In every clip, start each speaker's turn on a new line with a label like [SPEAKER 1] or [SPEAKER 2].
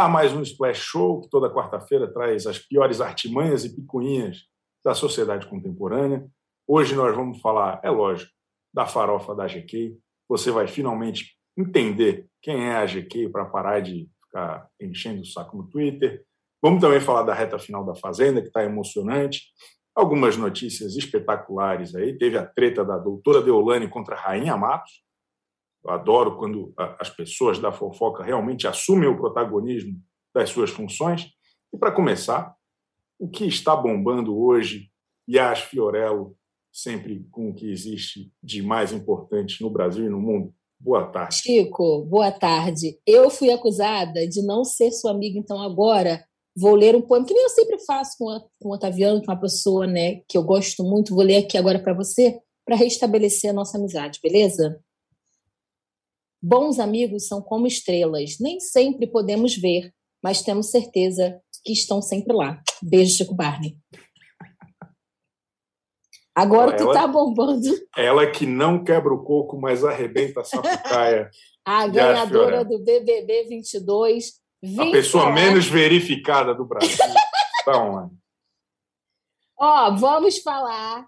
[SPEAKER 1] Estamos no ar, mais um Splash Show, que toda quarta-feira traz as piores artimanhas e picuinhas da sociedade contemporânea. Hoje nós vamos falar, é lógico, da farofa da GK. Você vai finalmente entender quem é a GK para parar de ficar enchendo o saco no Twitter. Vamos também falar da reta final da Fazenda, que está emocionante. Algumas notícias espetaculares aí. Teve a treta da doutora Deolane contra a Rainha Matos. Eu adoro quando as pessoas da fofoca realmente assumem o protagonismo das suas funções. E para começar, o que está bombando hoje, Yas Fiorello, sempre com o que existe de mais importante no Brasil e no mundo. Boa tarde.
[SPEAKER 2] Chico, boa tarde. Eu fui acusada de não ser sua amiga, então agora vou ler um poema, que nem eu sempre faço com, a, com o Otaviano, que é uma pessoa né, que eu gosto muito. Vou ler aqui agora para você, para restabelecer a nossa amizade, beleza? Bons amigos são como estrelas, nem sempre podemos ver, mas temos certeza que estão sempre lá. Beijo, Chico Barney. Agora ela, tu tá bombando.
[SPEAKER 1] Ela que não quebra o coco, mas arrebenta a sapucaia.
[SPEAKER 2] a ganhadora do BBB 22.
[SPEAKER 1] A pessoa menos verificada do Brasil. então,
[SPEAKER 2] Ó, vamos falar.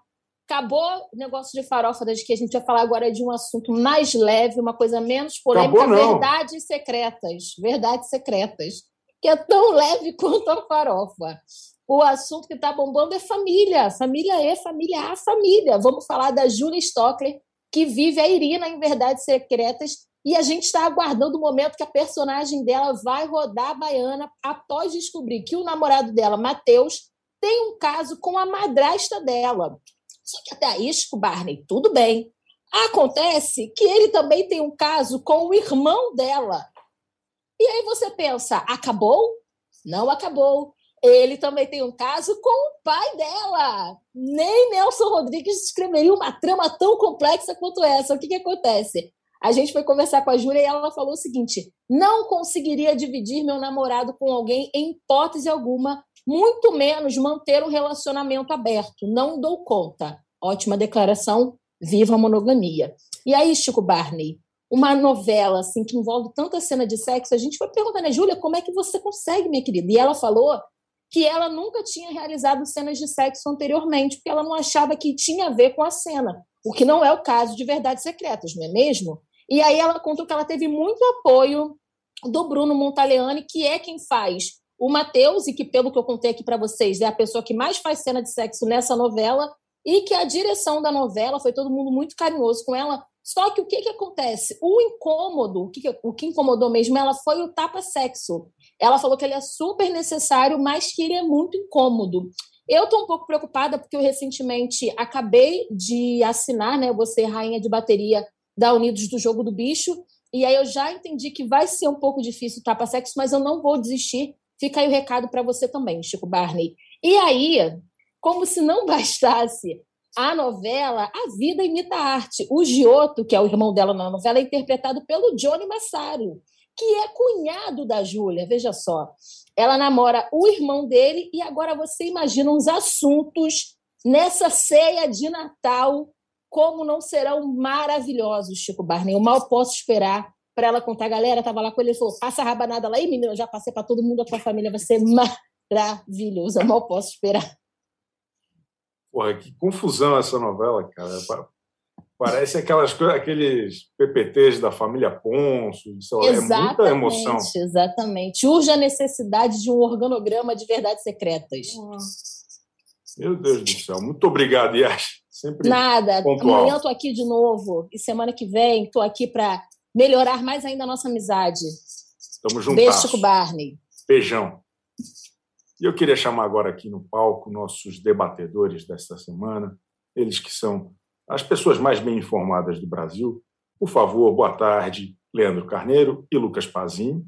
[SPEAKER 2] Acabou o negócio de farofa das que a gente vai falar agora de um assunto mais leve, uma coisa menos polêmica,
[SPEAKER 1] Acabou,
[SPEAKER 2] verdades secretas. Verdades secretas. Que é tão leve quanto a farofa o assunto que está bombando é família. Família é família, a família. Vamos falar da Julia Stockler, que vive a Irina em Verdades Secretas, e a gente está aguardando o momento que a personagem dela vai rodar a baiana após descobrir que o namorado dela, Matheus, tem um caso com a madrasta dela. Só que até aí, Barney, tudo bem. Acontece que ele também tem um caso com o irmão dela. E aí você pensa, acabou? Não acabou ele também tem um caso com o pai dela. Nem Nelson Rodrigues escreveria uma trama tão complexa quanto essa. O que, que acontece? A gente foi conversar com a Júlia e ela falou o seguinte: não conseguiria dividir meu namorado com alguém em hipótese alguma, muito menos manter um relacionamento aberto. Não dou conta. Ótima declaração, viva a monogamia. E aí, Chico Barney, uma novela assim que envolve tanta cena de sexo, a gente foi perguntando, né, Júlia, como é que você consegue, minha querida? E ela falou que ela nunca tinha realizado cenas de sexo anteriormente, porque ela não achava que tinha a ver com a cena, o que não é o caso de Verdades Secretas, não é mesmo? E aí ela conta que ela teve muito apoio do Bruno Montaleone, que é quem faz o Matheus, e que, pelo que eu contei aqui para vocês, é a pessoa que mais faz cena de sexo nessa novela, e que a direção da novela foi todo mundo muito carinhoso com ela. Só que o que, que acontece? O incômodo, o que, o que incomodou mesmo ela foi o tapa-sexo. Ela falou que ele é super necessário, mas que ele é muito incômodo. Eu estou um pouco preocupada porque eu recentemente acabei de assinar, né? Você rainha de bateria da Unidos do Jogo do Bicho, e aí eu já entendi que vai ser um pouco difícil o tapa-sexo, mas eu não vou desistir. Fica aí o recado para você também, Chico Barney. E aí, como se não bastasse a novela A Vida Imita a Arte. O Giotto, que é o irmão dela na novela, é interpretado pelo Johnny Massaro que é cunhado da Júlia, veja só. Ela namora o irmão dele e agora você imagina uns assuntos nessa ceia de Natal, como não serão maravilhosos, Chico Barney. Eu mal posso esperar para ela contar. A galera estava lá com ele e falou: passa a rabanada lá. E menina, eu já passei para todo mundo, a tua família vai ser maravilhosa. Mal posso esperar.
[SPEAKER 1] Porra, que confusão essa novela, cara. Parece aquelas aqueles PPTs da família Ponço, é muita emoção.
[SPEAKER 2] Exatamente. Urge a necessidade de um organograma de verdades secretas.
[SPEAKER 1] Meu Deus do céu. Muito obrigado, Yash. Sempre
[SPEAKER 2] Nada.
[SPEAKER 1] Pontual.
[SPEAKER 2] Amanhã eu tô aqui de novo. E semana que vem estou aqui para melhorar mais ainda a nossa amizade.
[SPEAKER 1] Tamo juntos.
[SPEAKER 2] Beijo, Chico Barney.
[SPEAKER 1] Beijão. E eu queria chamar agora aqui no palco nossos debatedores desta semana, eles que são as pessoas mais bem informadas do Brasil. Por favor, boa tarde, Leandro Carneiro e Lucas Pazin.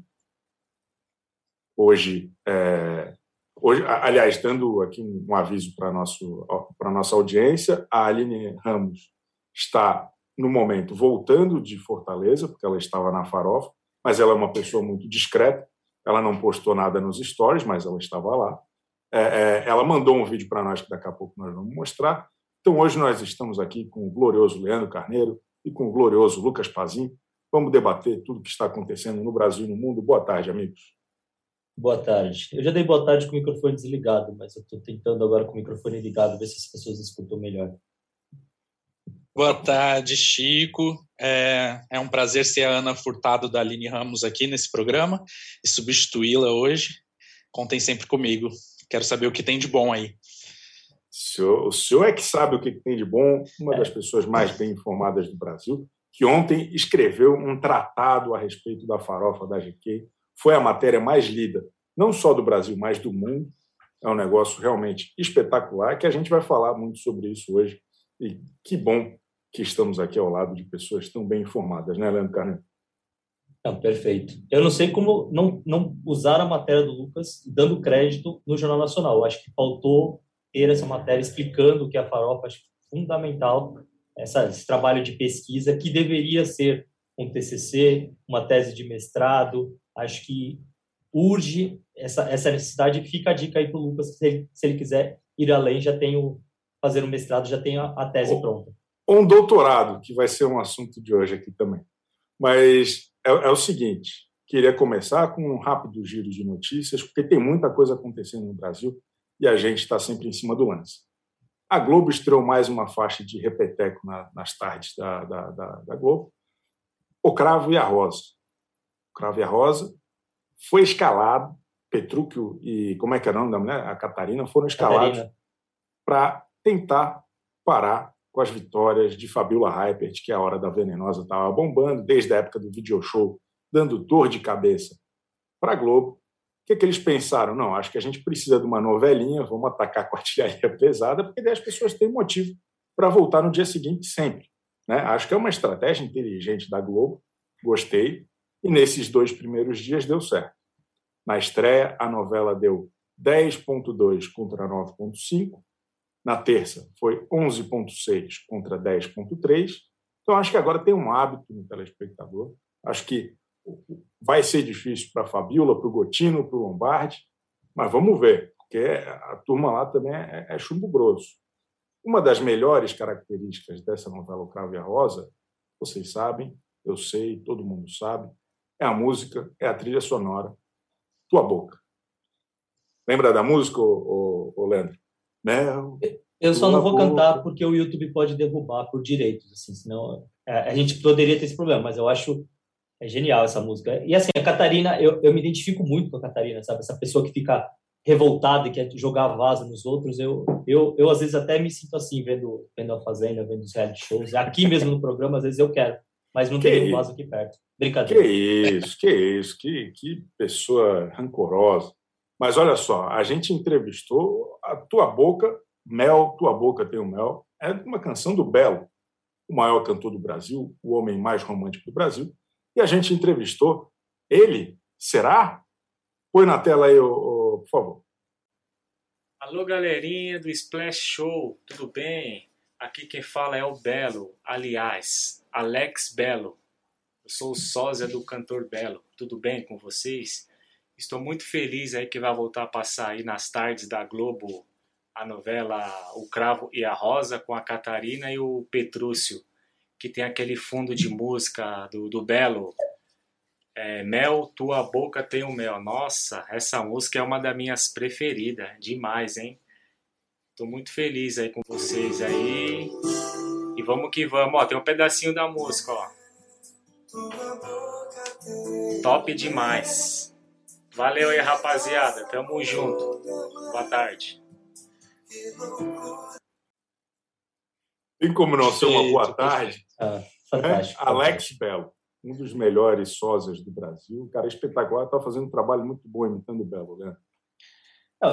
[SPEAKER 1] Hoje, é, hoje, aliás, dando aqui um, aviso para a nossa audiência, a Aline Ramos está, no momento, voltando de Fortaleza, porque ela estava na farofa, mas ela é uma pessoa muito discreta, ela não postou nada nos stories, mas ela estava lá. É, é, ela mandou um vídeo para nós que daqui a pouco nós vamos mostrar, então, hoje nós estamos aqui com o glorioso Leandro Carneiro e com o glorioso Lucas Pazin. Vamos debater tudo o que está acontecendo no Brasil e no mundo. Boa tarde, amigos.
[SPEAKER 3] Boa tarde. Eu já dei boa tarde com o microfone desligado, mas eu estou tentando agora com o microfone ligado, ver se as pessoas escutam melhor.
[SPEAKER 4] Boa tarde, Chico. É, é um prazer ser a Ana Furtado da Aline Ramos aqui nesse programa e substituí-la hoje. Contem sempre comigo. Quero saber o que tem de bom aí.
[SPEAKER 1] O senhor, é que sabe o que tem de bom, uma das pessoas mais bem informadas do Brasil, que ontem escreveu um tratado a respeito da farofa da GQ. Foi a matéria mais lida, não só do Brasil, mas do mundo. É um negócio realmente espetacular, que a gente vai falar muito sobre isso hoje. E que bom que estamos aqui ao lado de pessoas tão bem informadas, né, Leandro Carneiro?
[SPEAKER 3] Não, perfeito. Eu não sei como não, não usar a matéria do Lucas dando crédito no Jornal Nacional. Eu acho que faltou ter essa matéria explicando o que é a farofa, acho fundamental essa, esse trabalho de pesquisa que deveria ser um TCC, uma tese de mestrado. Acho que urge essa, essa necessidade. Fica a dica aí para o Lucas, se ele, se ele quiser ir além, já tem o, fazer um mestrado, já tem a, a tese pronta
[SPEAKER 1] ou um doutorado, que vai ser um assunto de hoje aqui também. Mas é, é, o seguinte: queria começar com um rápido giro de notícias, porque tem muita coisa acontecendo no Brasil e a gente está sempre em cima do lance. A Globo estreou mais uma faixa de repeteco na, nas tardes da, da, da, da, Globo. O Cravo e a Rosa. O Cravo e a Rosa foi escalado. Petrúquio e como é que é o nome da mulher? A Catarina foram escalados para tentar parar com as vitórias de Fabiola Hypert, que a Hora da Venenosa estava bombando desde a época do video show, dando dor de cabeça para a Globo. O que, é que eles pensaram? Não, acho que a gente precisa de uma novelinha, vamos atacar com artilharia pesada, porque daí as pessoas têm motivo para voltar no dia seguinte sempre. Né? Acho que é uma estratégia inteligente da Globo, gostei, e nesses dois primeiros dias deu certo. Na estreia, a novela deu 10,2 contra 9,5, na terça foi 11,6 contra 10,3. Então, acho que agora tem um hábito no telespectador. Acho que vai ser difícil para a Fabiola, para o Gotino, para o Lombardi, mas vamos ver, porque a turma lá também é, é chumbo grosso. Uma das melhores características dessa novela O Cravo e a Rosa, vocês sabem, eu sei, todo mundo sabe, é a música, é a trilha sonora, Tua Boca. Lembra da música, ô, ô, ô Leandro?
[SPEAKER 3] Né? Eu só não vou cantar porque o YouTube pode derrubar por direitos, assim, senão é, a gente poderia ter esse problema, mas eu acho é genial essa música. E assim, a Catarina, eu, eu me identifico muito com a Catarina, sabe? Essa pessoa que fica revoltada e quer jogar vaso nos outros. Eu, eu, eu às vezes até me sinto assim, vendo, vendo a Fazenda, vendo os reality shows. Aqui mesmo no programa, às vezes eu quero, mas não tem um vaso aqui perto. Brincadeira.
[SPEAKER 1] Que isso, que isso, que, que pessoa rancorosa. Mas olha só, a gente entrevistou a tua boca, Mel, tua boca tem o mel, é uma canção do Belo, o maior cantor do Brasil, o homem mais romântico do Brasil, e a gente entrevistou ele. Será? Põe na tela aí, por favor.
[SPEAKER 5] Alô, galerinha do Splash Show, tudo bem? Aqui quem fala é o Belo, aliás, Alex Belo. Eu sou o sósia do cantor Belo. Tudo bem com vocês? Estou muito feliz aí que vai voltar a passar aí nas tardes da Globo a novela O Cravo e a Rosa com a Catarina e o Petrúcio, que tem aquele fundo de música do, do Belo. É, mel, tua boca tem o mel. Nossa, essa música é uma das minhas preferidas. Demais, hein? Tô muito feliz aí com vocês aí. E vamos que vamos. Ó, tem um pedacinho da música, ó. Top demais. Valeu aí, rapaziada. Tamo junto. Boa tarde.
[SPEAKER 1] Tem como não ser uma boa tarde? Ah, fantástico. É? Alex Belo, um dos melhores sósias do Brasil. Um cara espetacular, está fazendo um trabalho muito bom imitando o Belo, né?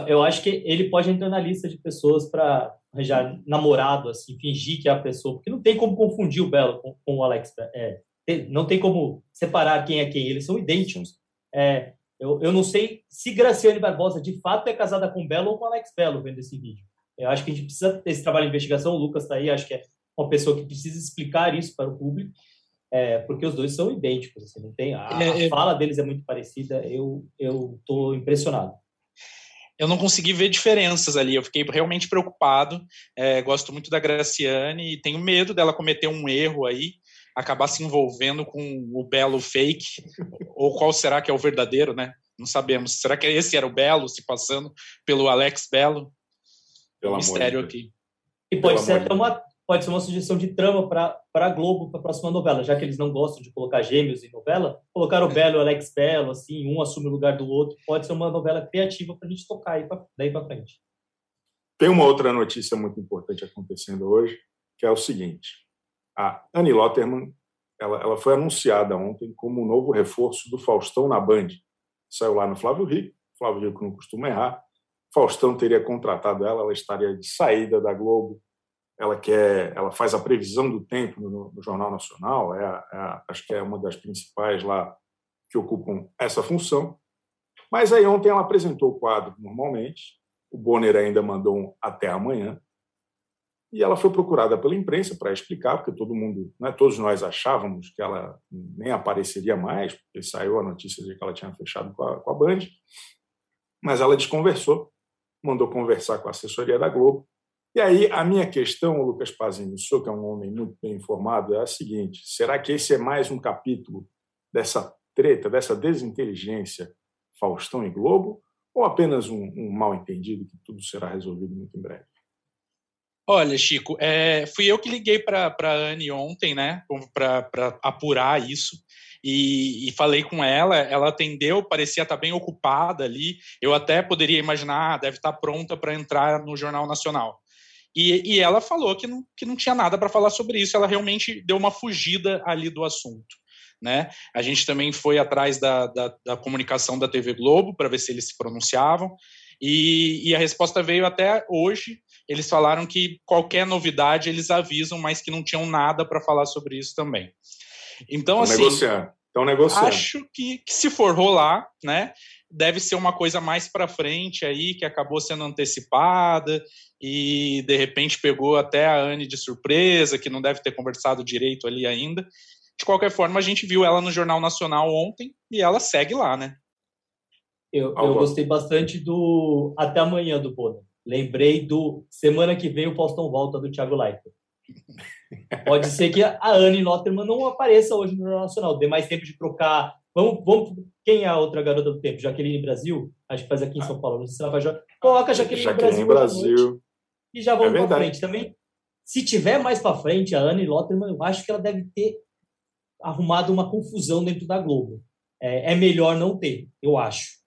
[SPEAKER 3] Eu acho que ele pode entrar na lista de pessoas para arranjar namorado, assim, fingir que é a pessoa, porque não tem como confundir o Belo com, com o Alex. É, não tem como separar quem é quem. Eles são idênticos. É, eu, eu não sei se Graciane Barbosa de fato é casada com Belo ou com Alex Belo vendo esse vídeo. Eu acho que a gente precisa ter esse trabalho de investigação. O Lucas está aí, acho que é uma pessoa que precisa explicar isso para o público, é, porque os dois são idênticos. Assim, não tem, a, a é, é. fala deles é muito parecida. Eu eu estou impressionado
[SPEAKER 4] eu não consegui ver diferenças ali. Eu fiquei realmente preocupado. É, gosto muito da Graciane e tenho medo dela cometer um erro aí acabar se envolvendo com o belo fake, ou qual será que é o verdadeiro, né? Não sabemos. Será que esse era o Belo se passando pelo Alex Belo? Pelo mistério de aqui.
[SPEAKER 3] E pode ser até uma pode ser uma sugestão de trama para a Globo para a próxima novela, já que eles não gostam de colocar gêmeos em novela, colocar o Belo e o Alex Belo, assim, um assume o lugar do outro, pode ser uma novela criativa para a gente tocar aí pra, daí para frente.
[SPEAKER 1] Tem uma outra notícia muito importante acontecendo hoje, que é o seguinte: a Annie Lotterman ela, ela foi anunciada ontem como o novo reforço do Faustão na Band. Saiu lá no Flávio Rico, Flávio Rico não costuma errar. Faustão teria contratado ela, ela estaria de saída da Globo. Ela quer, ela faz a previsão do tempo no, no Jornal Nacional. É, é, acho que é uma das principais lá que ocupam essa função. Mas aí ontem ela apresentou o quadro normalmente. O Bonner ainda mandou um até amanhã. E ela foi procurada pela imprensa para explicar, porque todo mundo, né, todos nós achávamos que ela nem apareceria mais, porque saiu a notícia de que ela tinha fechado com a, com a Band. Mas ela desconversou, mandou conversar com a assessoria da Globo. E aí a minha questão, Lucas Pazinho, o senhor que é um homem muito bem informado, é a seguinte: será que esse é mais um capítulo dessa treta, dessa desinteligência Faustão e Globo, ou apenas um, um mal entendido que tudo será resolvido muito em breve?
[SPEAKER 4] Olha, Chico, é, fui eu que liguei para a Anne ontem, né, para apurar isso. E, e, falei com ela, ela atendeu, parecia estar bem ocupada ali. Eu até poderia imaginar, deve estar pronta para entrar no Jornal Nacional. E, e, ela falou que não, que não tinha nada para falar sobre isso, ela realmente deu uma fugida ali do assunto. Né? A gente também foi atrás da, da, da comunicação da TV Globo para ver se eles se pronunciavam. E, e, a resposta veio até hoje. Eles falaram que qualquer novidade eles avisam, mas que não tinham nada para falar sobre isso também. Então, assim.
[SPEAKER 1] Negociando. Então, negociando.
[SPEAKER 4] Acho que, que, se for rolar, né, deve ser uma coisa mais para frente aí, que acabou sendo antecipada e de repente pegou até a Anne de surpresa, que não deve ter conversado direito ali ainda. De qualquer forma, a gente viu ela no Jornal Nacional ontem e ela segue lá, né?
[SPEAKER 3] Eu, eu gostei bastante do Até Amanhã do Bono. Lembrei do Semana que vem o Faustão volta do Thiago Leifert. Pode ser que a Anne Lotterman não apareça hoje no Jornal Nacional, dê mais tempo de trocar. Vamos, vamos, quem é a outra garota do tempo? Jaqueline Brasil? Acho que faz aqui em São Paulo. Não sei se ela faz. Coloca a Jaqueline, Jaqueline Brasil. Brasil. E já vamos é para frente também. Se tiver mais para frente, a Anne Lotterman, eu acho que ela deve ter arrumado uma confusão dentro da Globo. É, é melhor não ter, eu acho.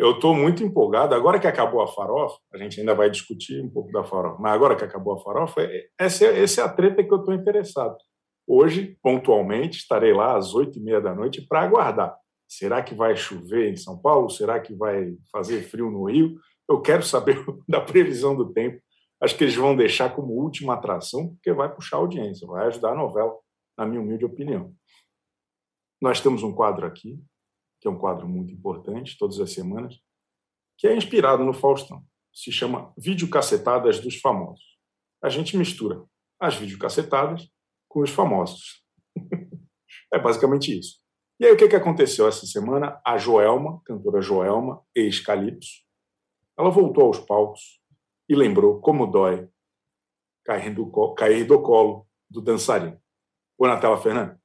[SPEAKER 1] Eu estou muito empolgado. Agora que acabou a farofa, a gente ainda vai discutir um pouco da farofa, mas agora que acabou a farofa, essa, é, essa é a treta que eu estou interessado. Hoje, pontualmente, estarei lá às oito e meia da noite para aguardar. Será que vai chover em São Paulo? Será que vai fazer frio no Rio? Eu quero saber da previsão do tempo. Acho que eles vão deixar como última atração, porque vai puxar a audiência, vai ajudar a novela, na minha humilde opinião. Nós temos um quadro aqui que é um quadro muito importante, todas as semanas, que é inspirado no Faustão. Se chama Videocacetadas dos Famosos. A gente mistura as videocacetadas com os famosos. é basicamente isso. E aí, o que, que aconteceu essa semana? A Joelma, cantora Joelma, ex-Calypso, ela voltou aos palcos e lembrou como dói cair do, colo do dançarino. Põe na tela,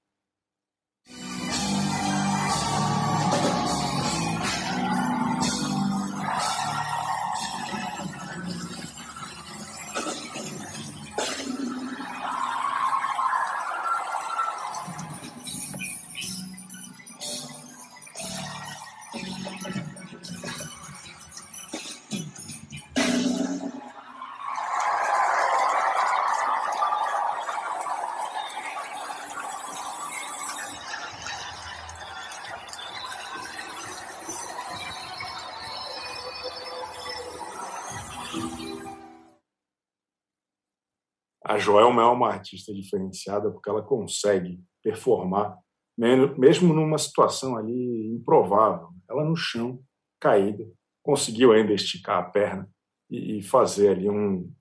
[SPEAKER 1] a Joelma é uma artista diferenciada porque ela consegue performar, mesmo numa situação ali improvável. Ela no chão, caída, conseguiu ainda esticar a perna e fazer ali um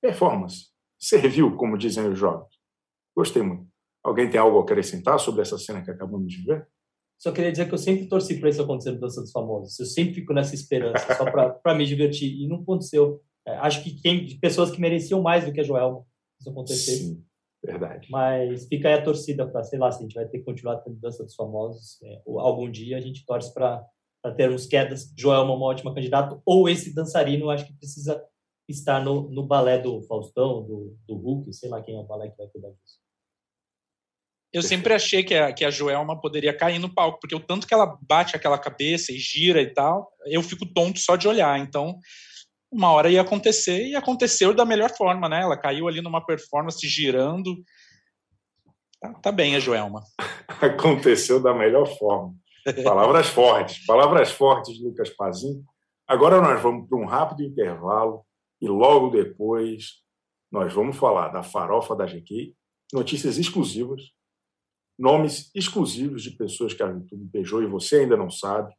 [SPEAKER 1] performance. Serviu, como dizem os jovens. Gostei muito. Alguém tem algo a acrescentar sobre essa cena que acabamos de ver?
[SPEAKER 3] Só queria dizer que eu sempre torci para isso acontecer no Dança dos Famosos. Eu sempre fico nessa esperança, só para me divertir. E não aconteceu. É, acho que quem, pessoas que mereciam mais do que a Joelma isso acontecer.
[SPEAKER 1] Sim, verdade.
[SPEAKER 3] Mas fica aí a torcida para, sei lá, se a gente vai ter que continuar tendo dança dos famosos. É, algum dia a gente torce para para termos quedas. Joelma é uma ótima candidata, ou esse dançarino, eu acho que precisa estar no, no balé do Faustão, do, do Hulk, sei lá quem é o balé que vai cuidar disso.
[SPEAKER 4] Eu sempre achei que a, que a Joelma poderia cair no palco, porque o tanto que ela bate aquela cabeça e gira e tal, eu fico tonto só de olhar. Então, uma hora ia acontecer e aconteceu da melhor forma, né? Ela caiu ali numa performance girando. Tá, tá bem a Joelma.
[SPEAKER 1] aconteceu da melhor forma. Palavras fortes, palavras fortes, Lucas Pazin. Agora nós vamos para um rápido intervalo e logo depois nós vamos falar da farofa da GQ, notícias exclusivas, nomes exclusivos de pessoas que a YouTube beijou e você ainda não sabe,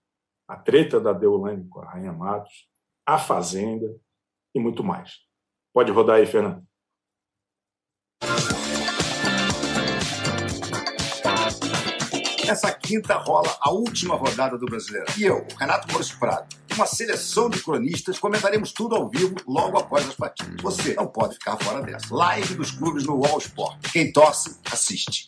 [SPEAKER 1] a treta da Deolane com a Rainha Matos, a Fazenda e muito mais. Pode rodar aí, Fernando.
[SPEAKER 6] Nessa quinta rola a última rodada do Brasileiro. E eu, Renato Maurício Prado, uma seleção de cronistas, comentaremos tudo ao vivo logo após as partidas. Você não pode ficar fora dessa. Live dos clubes no Wall Sport. Quem torce, assiste.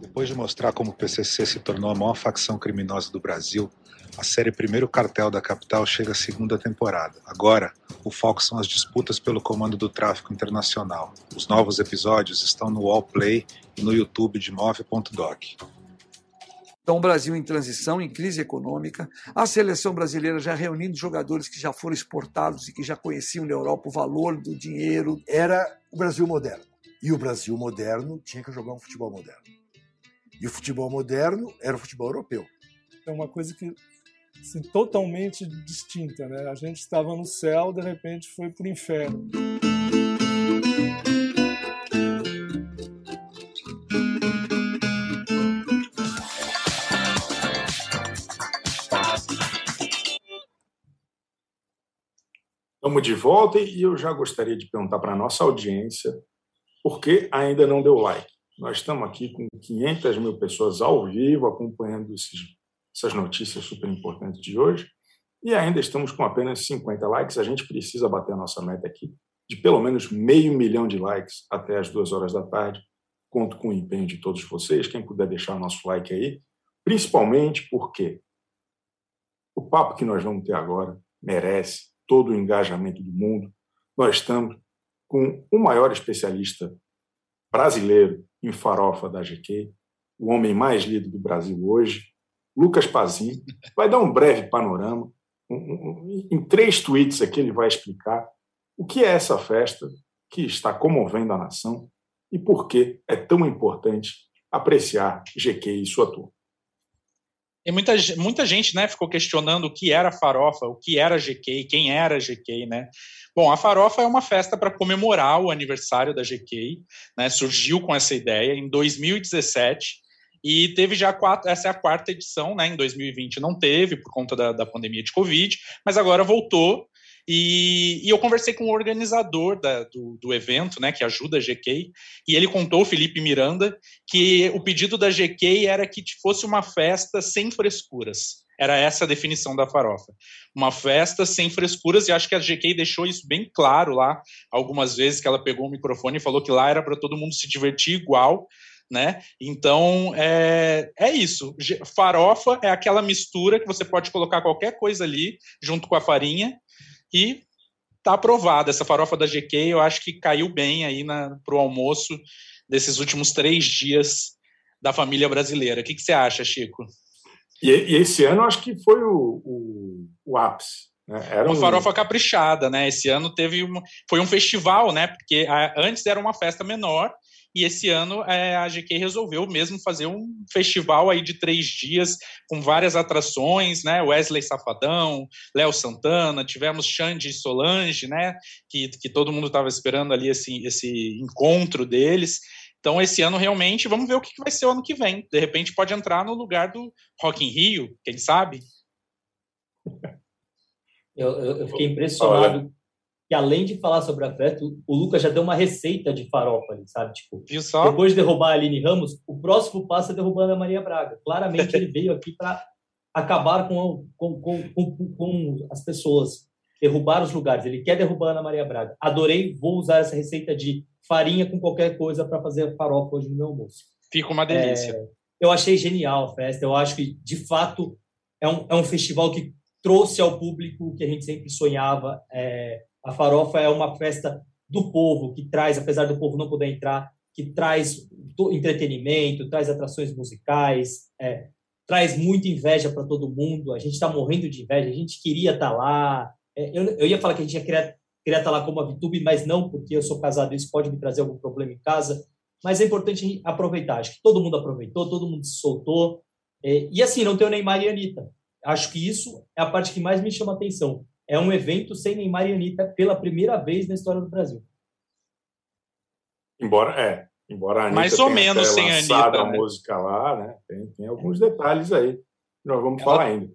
[SPEAKER 7] Depois de mostrar como o PCC se tornou a maior facção criminosa do Brasil, a série Primeiro Cartel da Capital chega à segunda temporada. Agora, o foco são as disputas pelo comando do tráfico internacional. Os novos episódios estão no Wallplay e no YouTube de Move.doc.
[SPEAKER 8] Então, o Brasil em transição, em crise econômica, a seleção brasileira já reunindo jogadores que já foram exportados e que já conheciam na Europa o valor do dinheiro.
[SPEAKER 9] Era o Brasil moderno. E o Brasil moderno tinha que jogar um futebol moderno. E o futebol moderno era o futebol europeu.
[SPEAKER 10] É uma coisa que assim, totalmente distinta. Né? A gente estava no céu, de repente foi para o inferno.
[SPEAKER 1] Estamos de volta e eu já gostaria de perguntar para a nossa audiência por que ainda não deu like. Nós estamos aqui com 500 mil pessoas ao vivo acompanhando esses essas notícias super importantes de hoje. E ainda estamos com apenas 50 likes. A gente precisa bater a nossa meta aqui de pelo menos meio milhão de likes até as duas horas da tarde. Conto com o empenho de todos vocês. Quem puder deixar o nosso like aí, principalmente porque o papo que nós vamos ter agora merece todo o engajamento do mundo. Nós estamos com o maior especialista brasileiro em farofa da GQ, o homem mais lido do Brasil hoje, Lucas Pazin, vai dar um breve panorama. Em três tweets aqui ele vai explicar o que é essa festa que está comovendo a nação e por que é tão importante apreciar GQ e sua turma.
[SPEAKER 4] E muita, muita gente né, ficou questionando o que era farofa, o que era GQ, quem era GQ, né? Bom, a farofa é uma festa para comemorar o aniversário da GQ, né? Surgiu com essa ideia em 2017 e teve já quatro, essa é a quarta edição, né? Em 2020 não teve por conta da, da pandemia de Covid, mas agora voltou. E, e eu conversei com o organizador da, do, do, evento, né, que ajuda a GK, e ele contou, Felipe Miranda, que o pedido da GK era que fosse uma festa sem frescuras. Era essa a definição da farofa. Uma festa sem frescuras, e acho que a GK deixou isso bem claro lá, algumas vezes que ela pegou o microfone e falou que lá era para todo mundo se divertir igual, né? Então é, é isso. Farofa é aquela mistura que você pode colocar qualquer coisa ali junto com a farinha e tá aprovada. Essa farofa da GQ eu acho que caiu bem aí para o almoço desses últimos três dias da família brasileira. O que, que você acha, Chico?
[SPEAKER 1] E, e esse ano acho que foi o, o, o ápice. Né?
[SPEAKER 4] Era uma um... farofa caprichada, né? Esse ano teve uma, foi um festival, né? Porque a, antes era uma festa menor e esse ano é, a GQ resolveu mesmo fazer um festival aí de três dias com várias atrações, né? Wesley Safadão, Léo Santana, tivemos Xande e Solange, né? Que, que todo mundo estava esperando ali esse, esse encontro deles. Então, esse ano realmente, vamos ver o que vai ser o ano que vem. De repente, pode entrar no lugar do Rock in Rio, quem sabe?
[SPEAKER 3] Eu, eu, eu fiquei impressionado que além de falar sobre afeto, o Lucas já deu uma receita de farofa ali, sabe? Tipo,
[SPEAKER 4] Viu só?
[SPEAKER 3] depois de derrubar a Aline Ramos, o próximo passo é derrubando a Maria Braga. Claramente ele veio aqui para acabar com, com, com, com, com as pessoas, derrubar os lugares. Ele quer derrubar a Ana Maria Braga. Adorei, vou usar essa receita de farinha com qualquer coisa para fazer farofa hoje no meu almoço.
[SPEAKER 4] Fica uma delícia.
[SPEAKER 3] É, eu achei genial a festa. Eu acho que, de fato, é um, é um festival que trouxe ao público o que a gente sempre sonhava. É, a Farofa é uma festa do povo, que traz, apesar do povo não poder entrar, que traz entretenimento, traz atrações musicais, é, traz muita inveja para todo mundo. A gente está morrendo de inveja, a gente queria estar tá lá. É, eu, eu, ia falar que a gente ia querer, estar tá lá como a VTube, mas não, porque eu sou casado, isso pode me trazer algum problema em casa. Mas é importante aproveitar. Acho que todo mundo aproveitou, todo mundo se soltou. É, e assim, não tem o Neymar e a Anitta. Acho que isso é a parte que mais me chama atenção. É um evento sem Neymar e Anitta pela primeira vez na história do Brasil.
[SPEAKER 1] Embora, é, embora a Anitta
[SPEAKER 4] Mais ou menos sem
[SPEAKER 1] a
[SPEAKER 4] Anitta.
[SPEAKER 1] a né? música lá, né? Tem, tem alguns detalhes aí. Nós vamos Ela... falar ainda.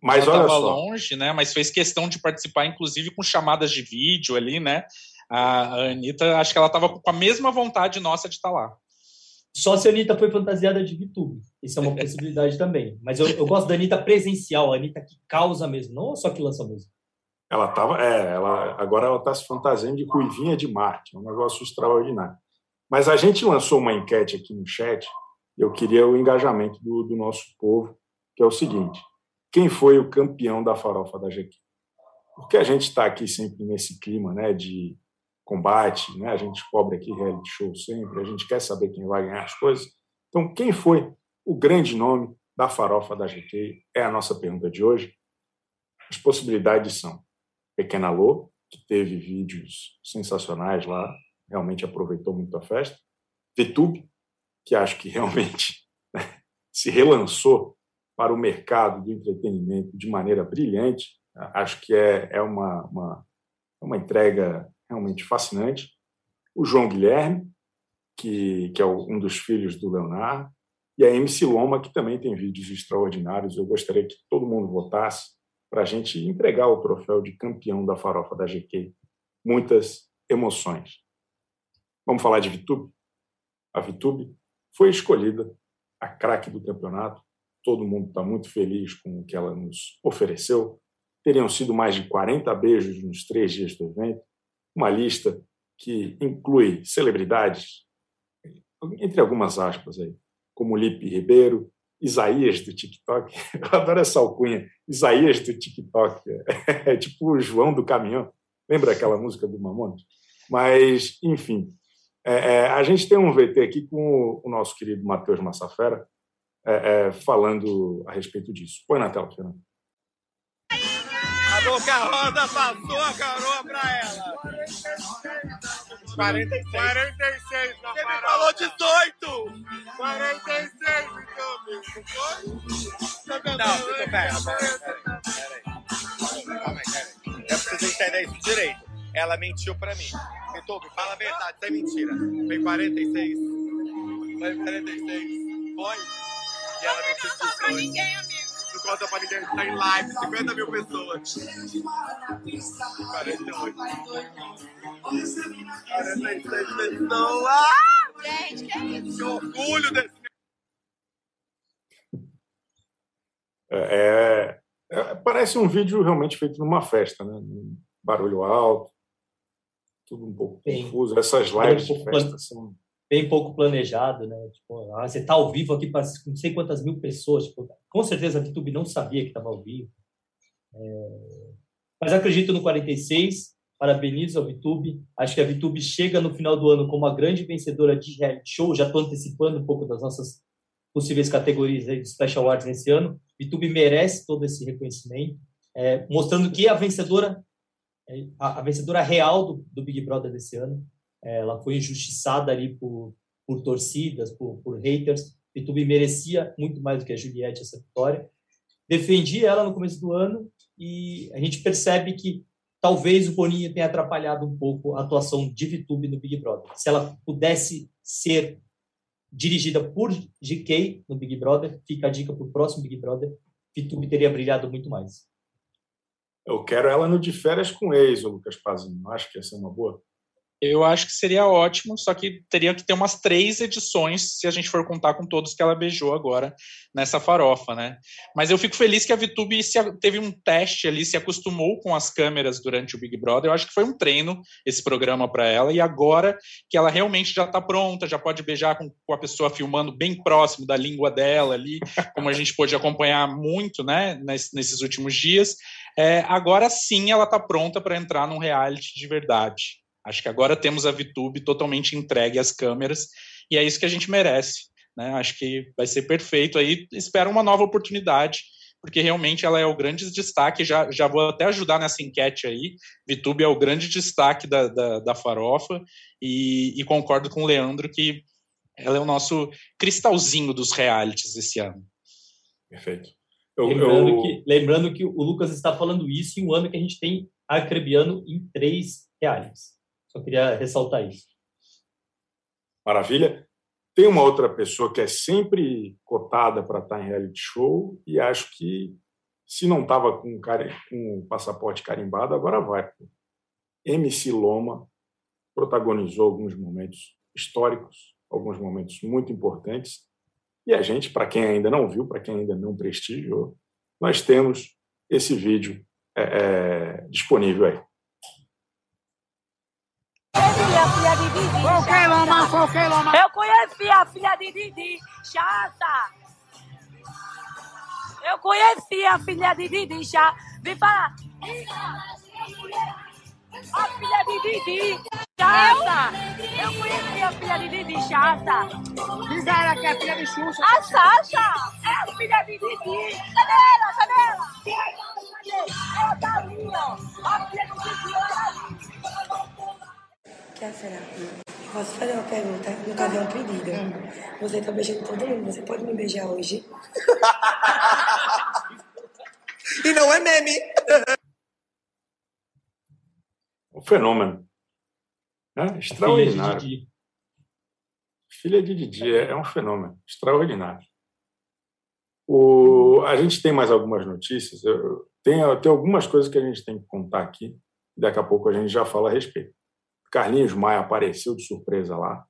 [SPEAKER 1] Mas
[SPEAKER 4] Ela
[SPEAKER 1] olha só.
[SPEAKER 4] longe, né? Mas fez questão de participar, inclusive, com chamadas de vídeo ali, né? A Anitta, acho que ela estava com a mesma vontade nossa de estar tá lá.
[SPEAKER 3] Só se a Anitta foi fantasiada de VTube. Isso é uma possibilidade também. Mas eu, eu, gosto da Anitta presencial, a Anitta que causa mesmo, não só que lança música.
[SPEAKER 1] Ela tava, é, ela, agora ela está se fantasiando de ruivinha de Marte, é um negócio extraordinário. Mas a gente lançou uma enquete aqui no chat, eu queria o engajamento do, do nosso povo, que é o seguinte: quem foi o campeão da farofa da GQ? Porque a gente está aqui sempre nesse clima né, de combate, né? A gente cobre aqui reality show sempre, a gente quer saber quem vai ganhar as coisas. Então, quem foi o grande nome da farofa da GK? É a nossa pergunta de hoje. As possibilidades são Pequena Lô, que teve vídeos sensacionais lá, realmente aproveitou muito a festa. VTube, que acho que realmente né, se relançou para o mercado do entretenimento de maneira brilhante. Acho que é, é uma, uma, uma entrega realmente fascinante. O João Guilherme, que, que é um dos filhos do Leonardo, e a MC Loma, que também tem vídeos extraordinários. Eu gostaria que todo mundo votasse para a gente entregar o troféu de campeão da farofa da GQ. Muitas emoções. Vamos falar de Vitube? A Vitube foi escolhida a craque do campeonato. Todo mundo está muito feliz com o que ela nos ofereceu. Teriam sido mais de 40 beijos nos três dias do evento uma lista que inclui celebridades, entre algumas aspas aí, como Lipe Ribeiro, Isaías do TikTok. Eu adoro essa alcunha, Isaías do TikTok. É tipo o João do caminhão. Lembra aquela música do Mamonas? Mas, enfim, é, é, a gente tem um VT aqui com o, nosso querido Matheus Massafera é, é falando a respeito disso. Põe na tela, Fernando.
[SPEAKER 11] A boca roda passou a coroa pra ela. 46. 46 na Você me falou 18! 46, então, meu. Não foi? Não, fica perto. Calma aí, peraí. Eu preciso entender isso direito. Ela mentiu pra mim. Então, fala a verdade, isso é mentira. Foi 46. Foi 46. Foi? E ela mentiu 18. Não ninguém, amigo. Conta pra ninguém, tá em live, 50 mil pessoas. 48. 46 pessoas. Gente, que é isso? Que orgulho desse.
[SPEAKER 1] É, é, parece um vídeo realmente feito numa festa, né? Barulho alto, tudo um pouco bem, confuso. Essas lives de festa são
[SPEAKER 3] bem pouco planejado, né? Tipo, ah, você está ao vivo aqui para não sei quantas mil pessoas. Tipo, com certeza a VTube não sabia que estava ao vivo. É... Mas acredito no 46. Parabenizo a VTube. Acho que a VTube chega no final do ano como a grande vencedora de reality show. Já estou antecipando um pouco das nossas possíveis categorias de Special Awards nesse ano. VTube merece todo esse reconhecimento, é, mostrando que a vencedora, é, a, vencedora real do, do Big Brother desse ano ela foi injustiçada ali por, por torcidas, por, por haters. Pitube merecia muito mais do que a Juliette essa vitória. Defendi ela no começo do ano e a gente percebe que talvez o Boninho tenha atrapalhado um pouco a atuação de Vitube no Big Brother. Se ela pudesse ser dirigida por GK no Big Brother, fica a dica para o próximo Big Brother, Vitube teria brilhado muito mais.
[SPEAKER 1] Eu quero ela no de férias com ex, o Lucas Pazinho. Acho que ia ser uma boa.
[SPEAKER 4] Eu acho que seria ótimo, só que teria que ter umas três edições se a gente for contar com todos que ela beijou agora nessa farofa, né? Mas eu fico feliz que a VTube teve um teste ali, se acostumou com as câmeras durante o Big Brother. Eu acho que foi um treino esse programa para ela e agora que ela realmente já está pronta, já pode beijar com, com, a pessoa filmando bem próximo da língua dela ali, como a gente pôde acompanhar muito, né? nesses últimos dias. É, agora sim ela está pronta para entrar num reality de verdade. Acho que agora temos a VTube totalmente entregue às câmeras e é isso que a gente merece. Né? Acho que vai ser perfeito aí. Espero uma nova oportunidade, porque realmente ela é o grande destaque. Já, já vou até ajudar nessa enquete aí. VTube é o grande destaque da, da, da farofa e, e concordo com o Leandro que ela é o nosso cristalzinho dos realities esse ano.
[SPEAKER 1] Perfeito.
[SPEAKER 3] Eu, lembrando, eu... Que, lembrando que o Lucas está falando isso em um ano que a gente tem Acrebiano em três realities. Só queria ressaltar isso.
[SPEAKER 1] Maravilha. Tem uma outra pessoa que é sempre cotada para estar em reality show e acho que se não estava com, com o passaporte carimbado, agora vai. MC Loma protagonizou alguns momentos históricos, alguns momentos muito importantes. E a gente, para quem ainda não viu, para quem ainda não prestigiou, nós temos esse vídeo é, é, disponível aí.
[SPEAKER 12] Eu conheci a filha de Didi, chata. Eu conheci a filha de Didi, chata. Vem falar. A filha de Didi, chata. Eu conheci a filha de Didi, chata.
[SPEAKER 13] Diz ela que é filha de Xuxa.
[SPEAKER 12] A Sasha é a filha de Didi. Cadê ela? Cadê ela? Cadê? Ela tá ali, ó. A filha de Didi, ela ali.
[SPEAKER 14] Será? Posso fazer uma pergunta? No caso, é um pedido. Hum. Você tá beijando todo mundo, você pode me beijar hoje?
[SPEAKER 13] e não é meme!
[SPEAKER 1] Um fenômeno. É extraordinário. Filha de Didi. Filha de Didi é, é um fenômeno extraordinário. O, a gente tem mais algumas notícias. Eu, tem, tem algumas coisas que a gente tem que contar aqui. Daqui a pouco a gente já fala a respeito. Carlinhos Maia apareceu de surpresa lá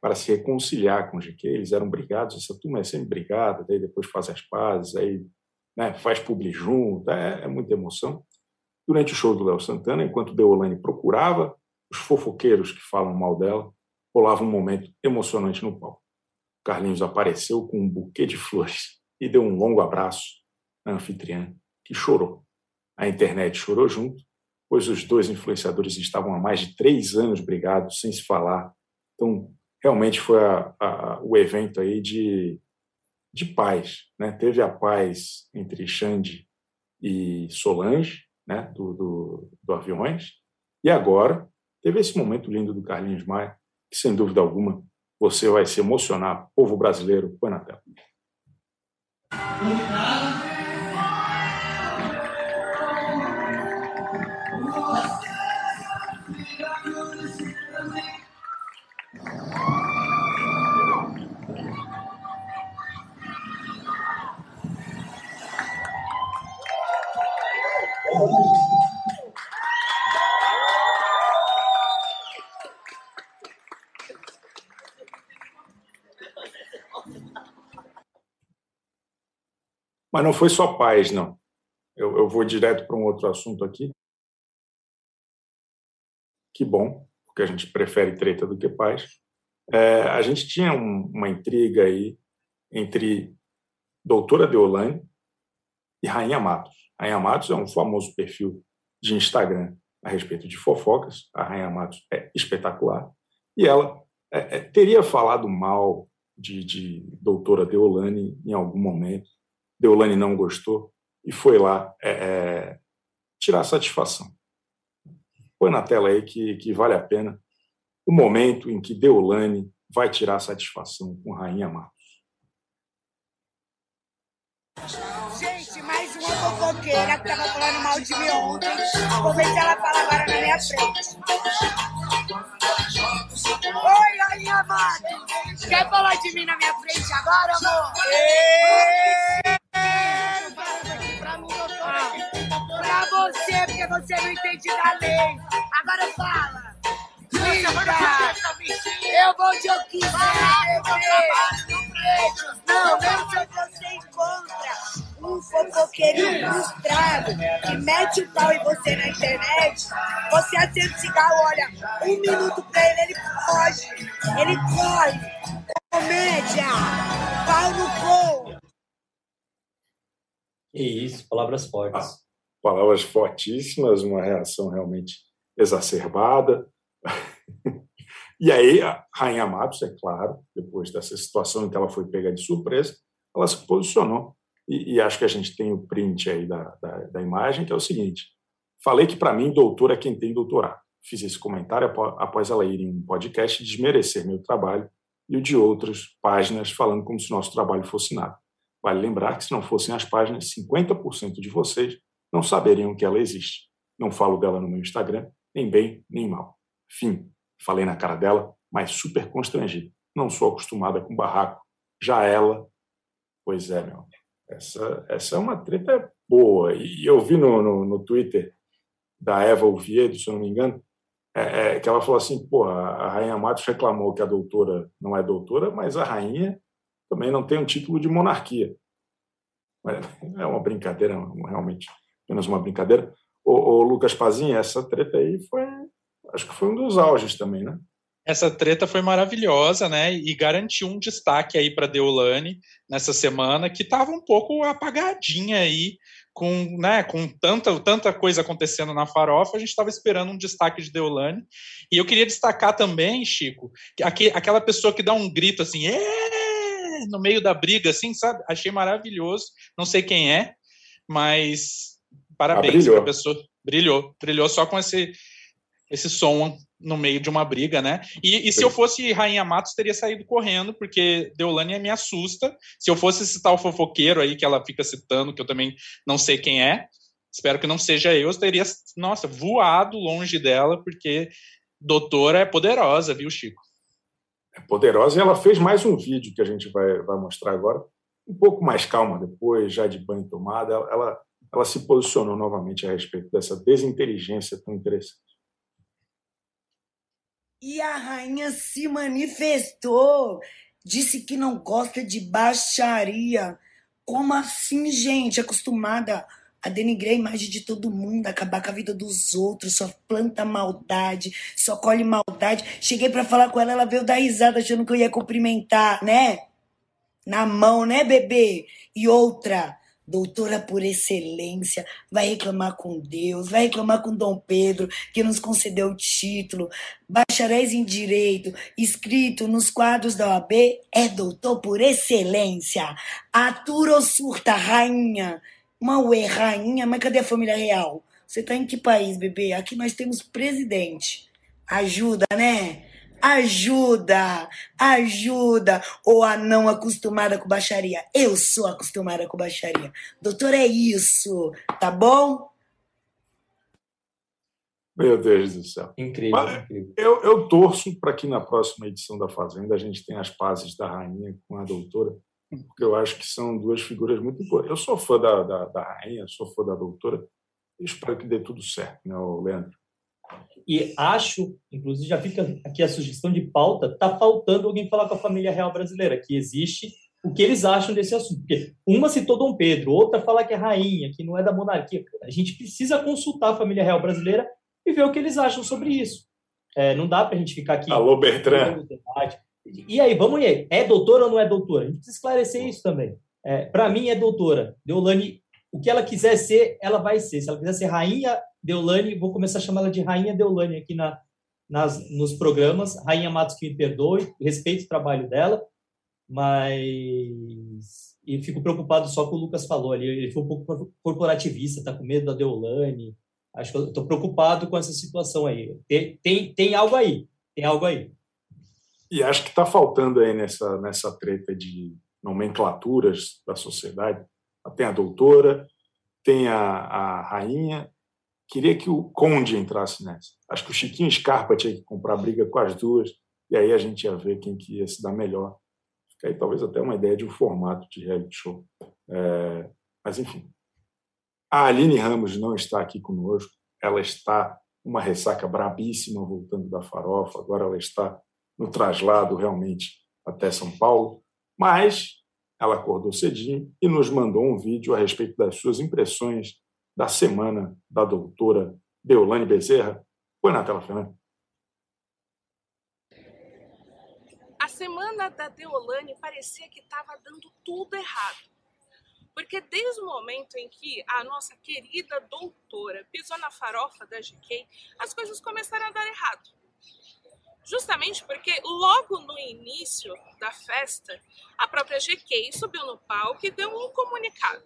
[SPEAKER 1] para se reconciliar com o GQ. Eles eram brigados, essa turma é sempre brigada, daí depois faz as pazes, aí né, faz publi junto, é, é, muita emoção. Durante o show do Léo Santana, enquanto Deolane procurava os fofoqueiros que falam mal dela, rolava um momento emocionante no palco. Carlinhos apareceu com um buquê de flores e deu um longo abraço à anfitriã, que chorou. A internet chorou junto pois os dois influenciadores estavam há mais de três anos brigados, sem se falar. Então, realmente foi a, a, o evento aí de, de paz. Né? Teve a paz entre Xande e Solange, né? do, do, do Aviões, e agora teve esse momento lindo do Carlinhos Maia, que, sem dúvida alguma, você vai se emocionar. Povo brasileiro, põe na tela. Mas não foi só paz, não. Eu, eu vou direto para um outro assunto aqui. Que bom, porque a gente prefere treta do que paz. É, a gente tinha um, uma intriga aí entre doutora Deolane e Rainha Matos. Rainha Matos é um famoso perfil de Instagram a respeito de fofocas. A Rainha Matos é espetacular. E ela é, é, teria falado mal de, de doutora Deolane em algum momento. Deolane não gostou e foi lá é, é, tirar satisfação. Põe na tela aí que, que vale a pena o momento em que Deolane vai tirar satisfação com Rainha Matos.
[SPEAKER 12] Gente, mais uma fofoqueira que tava falando mal de mim ontem. Vou ver se ela fala agora na minha frente. Oi, Rainha Matos! Quer falar de mim na minha frente agora, amor? Ei! Você, não entende da lei. Agora fala.
[SPEAKER 14] Eu vou de o quiser, bebê. Não, não sou você encontra um fofoqueirinho frustrado que mete o pau em você na internet. Você acende o cigarro, olha, um minuto pra ele, ele foge. Ele corre. Comédia. Pau no cu.
[SPEAKER 3] Que isso, palavras fortes.
[SPEAKER 1] Palavras fortíssimas, uma reação realmente exacerbada. E aí, a Rainha Matos, é claro, depois dessa situação em que ela foi pega de surpresa, ela se posicionou. E, e acho que a gente tem o print aí da, da, da imagem, que é o seguinte: falei que, para mim, doutor é quem tem doutorado. Fiz esse comentário após ela ir em um podcast desmerecer meu trabalho e o de outras páginas, falando como se nosso trabalho fosse nada. Vale lembrar que, se não fossem as páginas, 50% de vocês não saberiam que ela existe. Não falo dela no meu Instagram, nem bem, nem mal. Fim. Falei na cara dela, mas super constrangido. Não sou acostumada com barraco. Já ela, pois é, meu. Essa, essa é uma treta boa. E eu vi no, no, no Twitter da Eva Oviedo, se eu não me engano, é, é, que ela falou assim: pô, a Rainha Matos reclamou que a doutora não é doutora, mas a rainha também não tem um título de monarquia. É uma brincadeira, realmente, apenas uma brincadeira. O, o Lucas Pazinha, essa treta aí foi acho que foi um dos auges também, né?
[SPEAKER 4] Essa treta foi maravilhosa, né? E garantiu um destaque aí para Deolane nessa semana, que estava um pouco apagadinha aí, com, né, com tanta, tanta coisa acontecendo na farofa, a gente estava esperando um destaque de Deolane. E eu queria destacar também, Chico, que aquela pessoa que dá um grito assim, no meio da briga, assim, sabe? Achei maravilhoso. Não sei quem é, mas parabéns ah, para a pessoa. Brilhou, brilhou só com esse esse som no meio de uma briga, né? E, e, se eu fosse Rainha Matos, teria saído correndo, porque Deolane me assusta. Se eu fosse esse tal fofoqueiro aí que ela fica citando, que eu também não sei quem é, espero que não seja eu, eu teria, nossa, voado longe dela, porque doutora é poderosa, viu, Chico?
[SPEAKER 1] É poderosa e ela fez mais um vídeo que a gente vai, vai mostrar agora, um pouco mais calma depois, já de banho tomada. Ela, ela, se posicionou novamente a respeito dessa desinteligência tão interessante.
[SPEAKER 14] E a rainha se manifestou, disse que não gosta de baixaria. Como assim, gente? Acostumada a denigrar a imagem de todo mundo, acabar com a vida dos outros, só planta maldade, só colhe maldade. Cheguei para falar com ela, ela veio dar risada achando que eu ia cumprimentar, né? Na mão, né, bebê? E outra, doutora por excelência, vai reclamar com Deus, vai reclamar com Dom Pedro, que nos concedeu o título, bacharéis em direito, escrito nos quadros da OAB, é doutor por excelência. Atura ou surta, rainha? Uma ué, rainha, mas cadê a família real? Você tá em que país, bebê? Aqui nós temos presidente. Ajuda, né? Ajuda, ajuda, ou a não acostumada com baixaria. Eu sou acostumada com baixaria. Doutor, é isso, tá bom?
[SPEAKER 1] Meu Deus do céu.
[SPEAKER 3] Incrível. incrível.
[SPEAKER 1] Eu, eu torço para que na próxima edição da Fazenda a gente tenha as pazes da rainha com a doutora, porque eu acho que são duas figuras muito importantes. Eu sou fã da, da, da rainha, sou fã da doutora, e espero que dê tudo certo, né, Leandro?
[SPEAKER 3] E acho, inclusive já fica aqui a sugestão de pauta, está faltando alguém falar com a família real brasileira, que existe o que eles acham desse assunto. Porque uma citou Dom Pedro, outra fala que é rainha, que não é da monarquia. A gente precisa consultar a família real brasileira e ver o que eles acham sobre isso. É, não dá para a gente ficar aqui.
[SPEAKER 1] Alô, Bertrand.
[SPEAKER 3] E aí, vamos aí. É doutora ou não é doutora? A gente precisa esclarecer isso também. É, para mim, é doutora. Deolane, o que ela quiser ser, ela vai ser. Se ela quiser ser rainha Deolane, vou começar a chamar ela de Rainha Deolane aqui na, nas, nos programas. Rainha Matos que me perdoe, respeito o trabalho dela, mas e fico preocupado só com o Lucas falou ali. Ele foi um pouco corporativista, tá com medo da Deolane. Acho que eu estou preocupado com essa situação aí. Tem, tem, tem algo aí, tem algo aí.
[SPEAKER 1] E acho que está faltando aí nessa, nessa treta de nomenclaturas da sociedade. Tem a doutora, tem a, a rainha Queria que o Conde entrasse nessa. Acho que o Chiquinho Scarpa tinha que comprar briga com as duas, e aí a gente ia ver quem que ia se dar melhor. Fica aí talvez até uma ideia de um formato de reality show. É, mas, enfim. A Aline Ramos não está aqui conosco. Ela está uma ressaca brabíssima voltando da farofa, agora ela está no traslado realmente até São Paulo, mas ela acordou cedinho e nos mandou um vídeo a respeito das suas impressões da semana da doutora Deolane Bezerra. Põe na tela, Fernanda.
[SPEAKER 15] A semana da Deolane parecia que estava dando tudo errado. Porque desde o momento em que a nossa querida doutora pisou na farofa da GK, as coisas começaram a dar errado. Justamente porque logo no início da festa, a própria GK subiu no palco e deu um comunicado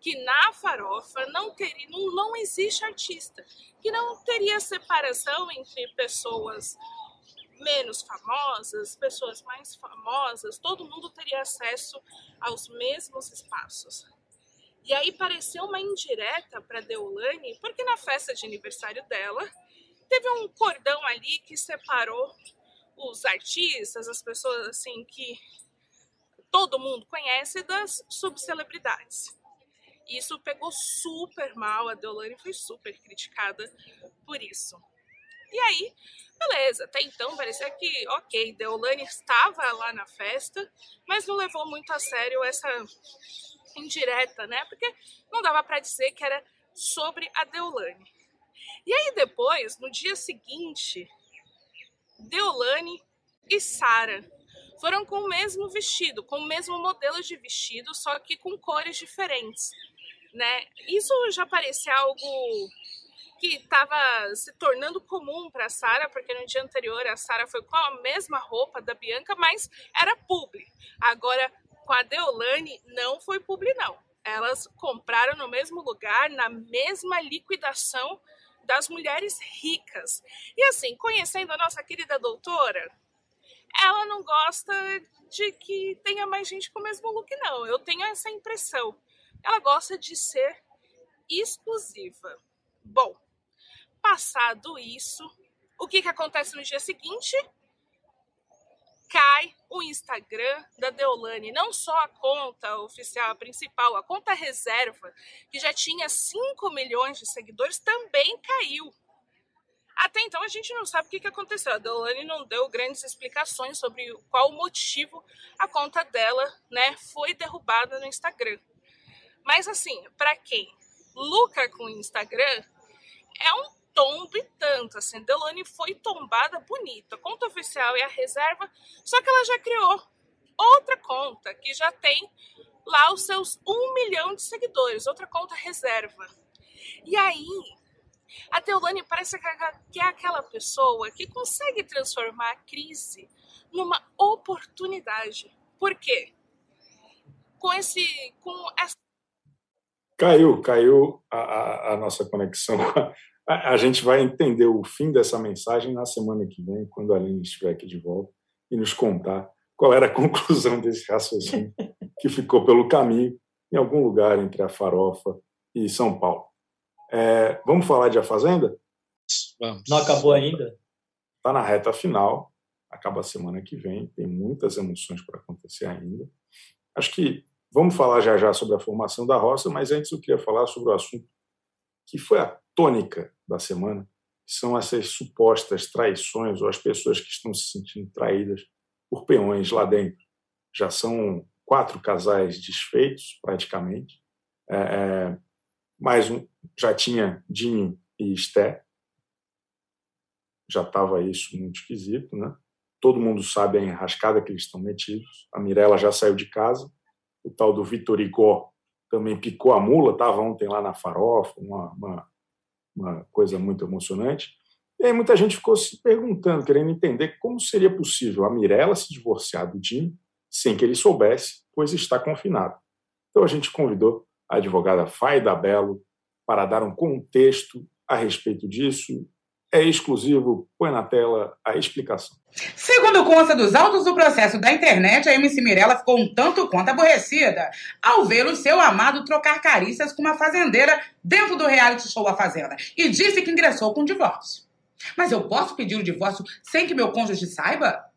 [SPEAKER 15] que na farofa não, teria, não, não existe artista, que não teria separação entre pessoas menos famosas, pessoas mais famosas, todo mundo teria acesso aos mesmos espaços. E aí pareceu uma indireta para Deolane, porque na festa de aniversário dela teve um cordão ali que separou os artistas, as pessoas assim que todo mundo conhece das subcelebridades. Isso pegou super mal, a Deolane foi super criticada por isso. E aí, beleza, até então parecia que, ok, Deolane estava lá na festa, mas não levou muito a sério essa indireta, né? Porque não dava para dizer que era sobre a Deolane. E aí depois, no dia seguinte, Deolane e Sara foram com o mesmo vestido, com o mesmo modelo de vestido, só que com cores diferentes, né? Isso já parecia algo que estava se tornando comum para Sara, porque no dia anterior a Sara foi com a mesma roupa da Bianca, mas era publi. Agora, com a Deolane, não foi publi, não. Elas compraram no mesmo lugar, na mesma liquidação das mulheres ricas. E assim, conhecendo a nossa querida doutora, ela não gosta de que tenha mais gente com o mesmo look, não. Eu tenho essa impressão. Ela gosta de ser exclusiva. Bom, Passado isso, o que, que acontece no dia seguinte? Cai o Instagram da Deolane, não só a conta oficial, a principal, a conta reserva, que já tinha 5 milhões de seguidores, também caiu. Até então a gente não sabe o que, aconteceu. A Deolane não deu grandes explicações sobre qual motivo a conta dela né, foi derrubada no Instagram. Mas assim, para quem lucra com o Instagram, é um tombo e tanto. Assim, Delane foi tombada bonita. A conta oficial é a reserva, só que ela já criou outra conta que já tem lá os seus um milhão de seguidores, outra conta reserva. E aí, a Deolane parece que é aquela pessoa que consegue transformar a crise numa oportunidade. Por quê? Com esse, com essa
[SPEAKER 1] Caiu, caiu a, a, a nossa conexão a, gente vai entender o fim dessa mensagem na semana que vem, quando a Aline estiver aqui de volta e nos contar qual era a conclusão desse raciocínio que ficou pelo caminho em algum lugar entre a Farofa e São Paulo. É, vamos falar de A Fazenda?
[SPEAKER 3] Vamos. Não acabou ainda?
[SPEAKER 1] Está na reta final, acaba a semana que vem, tem muitas emoções para acontecer ainda. Acho que vamos falar já já sobre a formação da roça, mas antes eu queria falar sobre o assunto que foi a tônica da semana, que são essas supostas traições ou as pessoas que estão se sentindo traídas por peões lá dentro. Já são quatro casais desfeitos, praticamente. É, é, mais um, já tinha Dinho e Esté. Já estava isso muito esquisito, né? Todo mundo sabe a enrascada que eles estão metidos. A Mirella já saiu de casa. O tal do Vitor Igor também picou a mula, estava ontem lá na farofa, uma, uma, uma coisa muito emocionante. E aí muita gente ficou se perguntando, querendo entender como seria possível a Mirella se divorciar do Jim sem que ele soubesse, pois está confinado. Então a gente convidou a advogada Faida Belo para dar um contexto a respeito disso é exclusivo. Põe na tela a explicação.
[SPEAKER 16] Segundo consta dos autos do processo da internet, a MC Mirella ficou um tanto quanto aborrecida ao ver o seu amado trocar carícias com uma fazendeira dentro do reality show A Fazenda e disse que ingressou com divórcio. Mas eu posso pedir o divórcio sem que meu cônjuge saiba?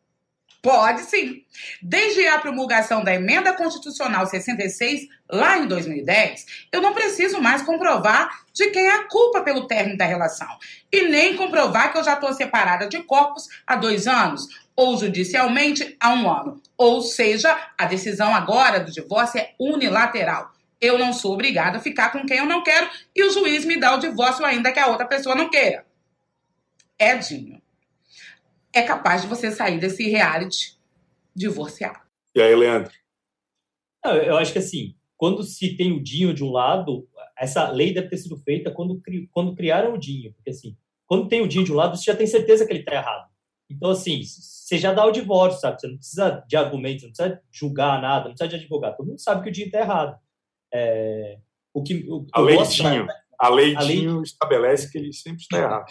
[SPEAKER 16] Pode sim. Desde a promulgação da Emenda Constitucional 66, lá em 2010, eu não preciso mais comprovar de quem é a culpa pelo término da relação. E nem comprovar que eu já estou separada de corpos há dois anos, ou judicialmente há um ano. Ou seja, a decisão agora do divórcio é unilateral. Eu não sou obrigada a ficar com quem eu não quero e o juiz me dá o divórcio ainda que a outra pessoa não queira. Edinho é capaz de você sair desse reality divorciado.
[SPEAKER 1] E aí, Leandro?
[SPEAKER 3] Eu acho que assim, quando se tem o Dinho de um lado, essa lei deve ter sido feita quando, quando criaram o Dinho. Porque assim, quando tem o Dinho de um lado, você já tem certeza que ele está errado. Então, assim, você já dá o divórcio, sabe? Você não precisa de argumentos, não precisa julgar nada, não precisa de advogado. Todo mundo sabe que o Dinho está errado. É, o que, o,
[SPEAKER 1] a, lei Dinho, a lei Dinho estabelece que ele sempre está errado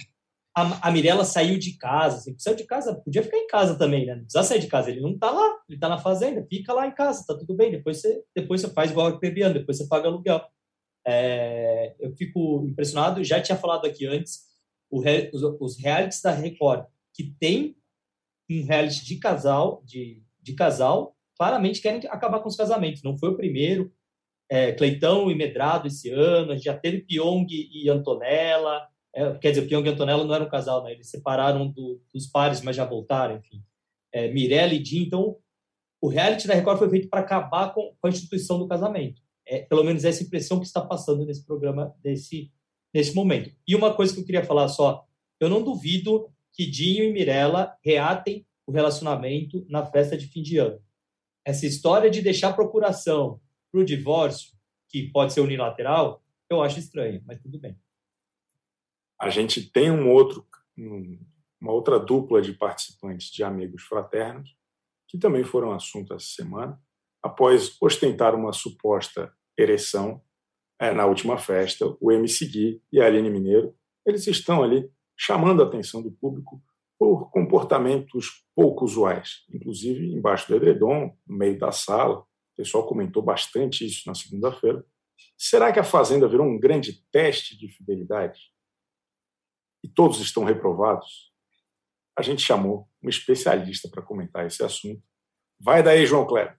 [SPEAKER 3] a, a Mirella saiu de casa, assim, saiu de casa, podia ficar em casa também, né? Não precisa sair de casa, ele não está lá, ele está na fazenda, fica lá em casa, tá tudo bem, depois você, depois você faz igual a Pebiano, depois você paga aluguel. É, eu fico impressionado, já tinha falado aqui antes, o, os, os realities da Record, que tem um reality de casal, de, de casal, claramente querem acabar com os casamentos. Não foi o primeiro. É, Cleitão e Medrado esse ano, já teve Pyong e Antonella, é, quer dizer, Pyong e Antonella não eram um casal, né? Eles separaram do, dos pares, mas já voltaram, enfim. É, Mirella e Jim, então, o reality da Record foi feito para acabar com, com, a instituição do casamento. É, pelo menos essa impressão que está passando nesse programa, desse, nesse momento. E uma coisa que eu queria falar só, eu não duvido que Dinho e Mirella reatem o relacionamento na festa de fim de ano. Essa história de deixar procuração para o divórcio, que pode ser unilateral, eu acho estranho, mas tudo bem
[SPEAKER 1] a gente tem um outro, uma outra dupla de participantes de Amigos Fraternos, que também foram assunto essa semana, após ostentar uma suposta ereção é, na última festa, o MC Gui e a Aline Mineiro, eles estão ali chamando a atenção do público por comportamentos pouco usuais, inclusive embaixo do edredom, no meio da sala. O pessoal comentou bastante isso na segunda-feira. Será que a Fazenda virou um grande teste de fidelidade? E todos estão reprovados, a gente chamou um especialista para comentar esse assunto. Vai daí, João Kleber.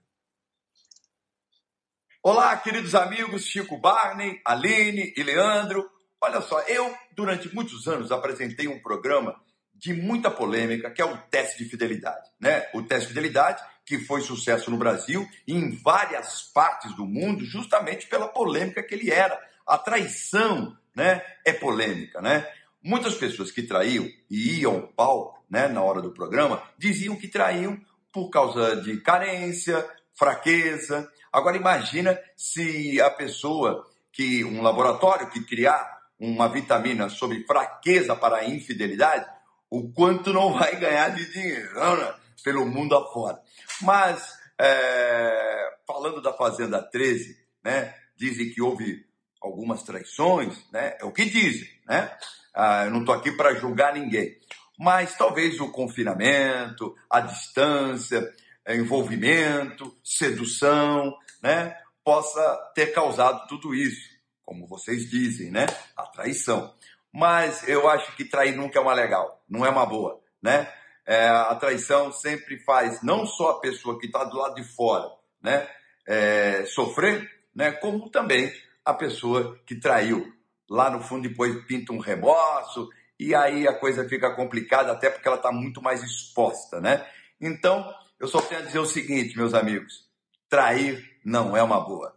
[SPEAKER 6] Olá, queridos amigos Chico Barney, Aline e Leandro. Olha só, eu, durante muitos anos, apresentei um programa de muita polêmica, que é o teste de fidelidade. Né? O teste de fidelidade, que foi sucesso no Brasil e em várias partes do mundo, justamente pela polêmica que ele era. A traição né, é polêmica, né? Muitas pessoas que traíam e iam ao palco né, na hora do programa diziam que traíam por causa de carência, fraqueza. Agora imagina se a pessoa que um laboratório que criar uma vitamina sobre fraqueza para a infidelidade, o quanto não vai ganhar de dinheiro né? pelo mundo afora. Mas é, falando da Fazenda 13, né, dizem que houve algumas traições, né, é o que dizem, né? Ah, eu não estou aqui para julgar ninguém. Mas talvez o confinamento, a distância, é, envolvimento, sedução, né, possa ter causado tudo isso, como vocês dizem, né, a traição. Mas eu acho que trair nunca é uma legal, não é uma boa, né? É, a traição sempre faz não só a pessoa que está do lado de fora, né, é, sofrer, né, como também a pessoa que traiu lá no fundo depois pinta um remorso, e aí a coisa fica complicada, até porque ela está muito mais exposta, né? Então, eu só tenho a dizer o seguinte, meus amigos: trair não é uma boa.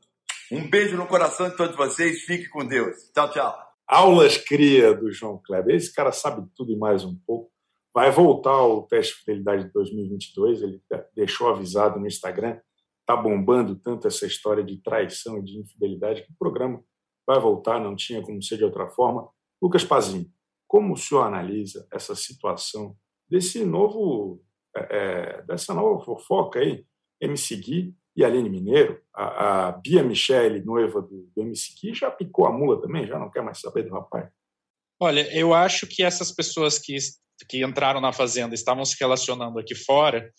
[SPEAKER 6] Um beijo no coração de todos vocês, fique com Deus. Tchau, tchau.
[SPEAKER 1] Aulas cria do João Kleber. Esse cara sabe tudo e mais um pouco. Vai voltar ao teste de fidelidade de 2022. Ele deixou avisado no Instagram. Está bombando tanto essa história de traição e de infidelidade que o programa vai voltar, não tinha como ser de outra forma. Lucas Pazinho, como o senhor analisa essa situação desse novo, é, é dessa nova fofoca aí, MC Gui e Aline Mineiro, a, a Bia Michele, noiva do, do MC Gui, já picou a mula também, já não quer mais saber do rapaz?
[SPEAKER 4] Olha, eu acho que essas pessoas que, que entraram na Fazenda estavam se relacionando aqui fora,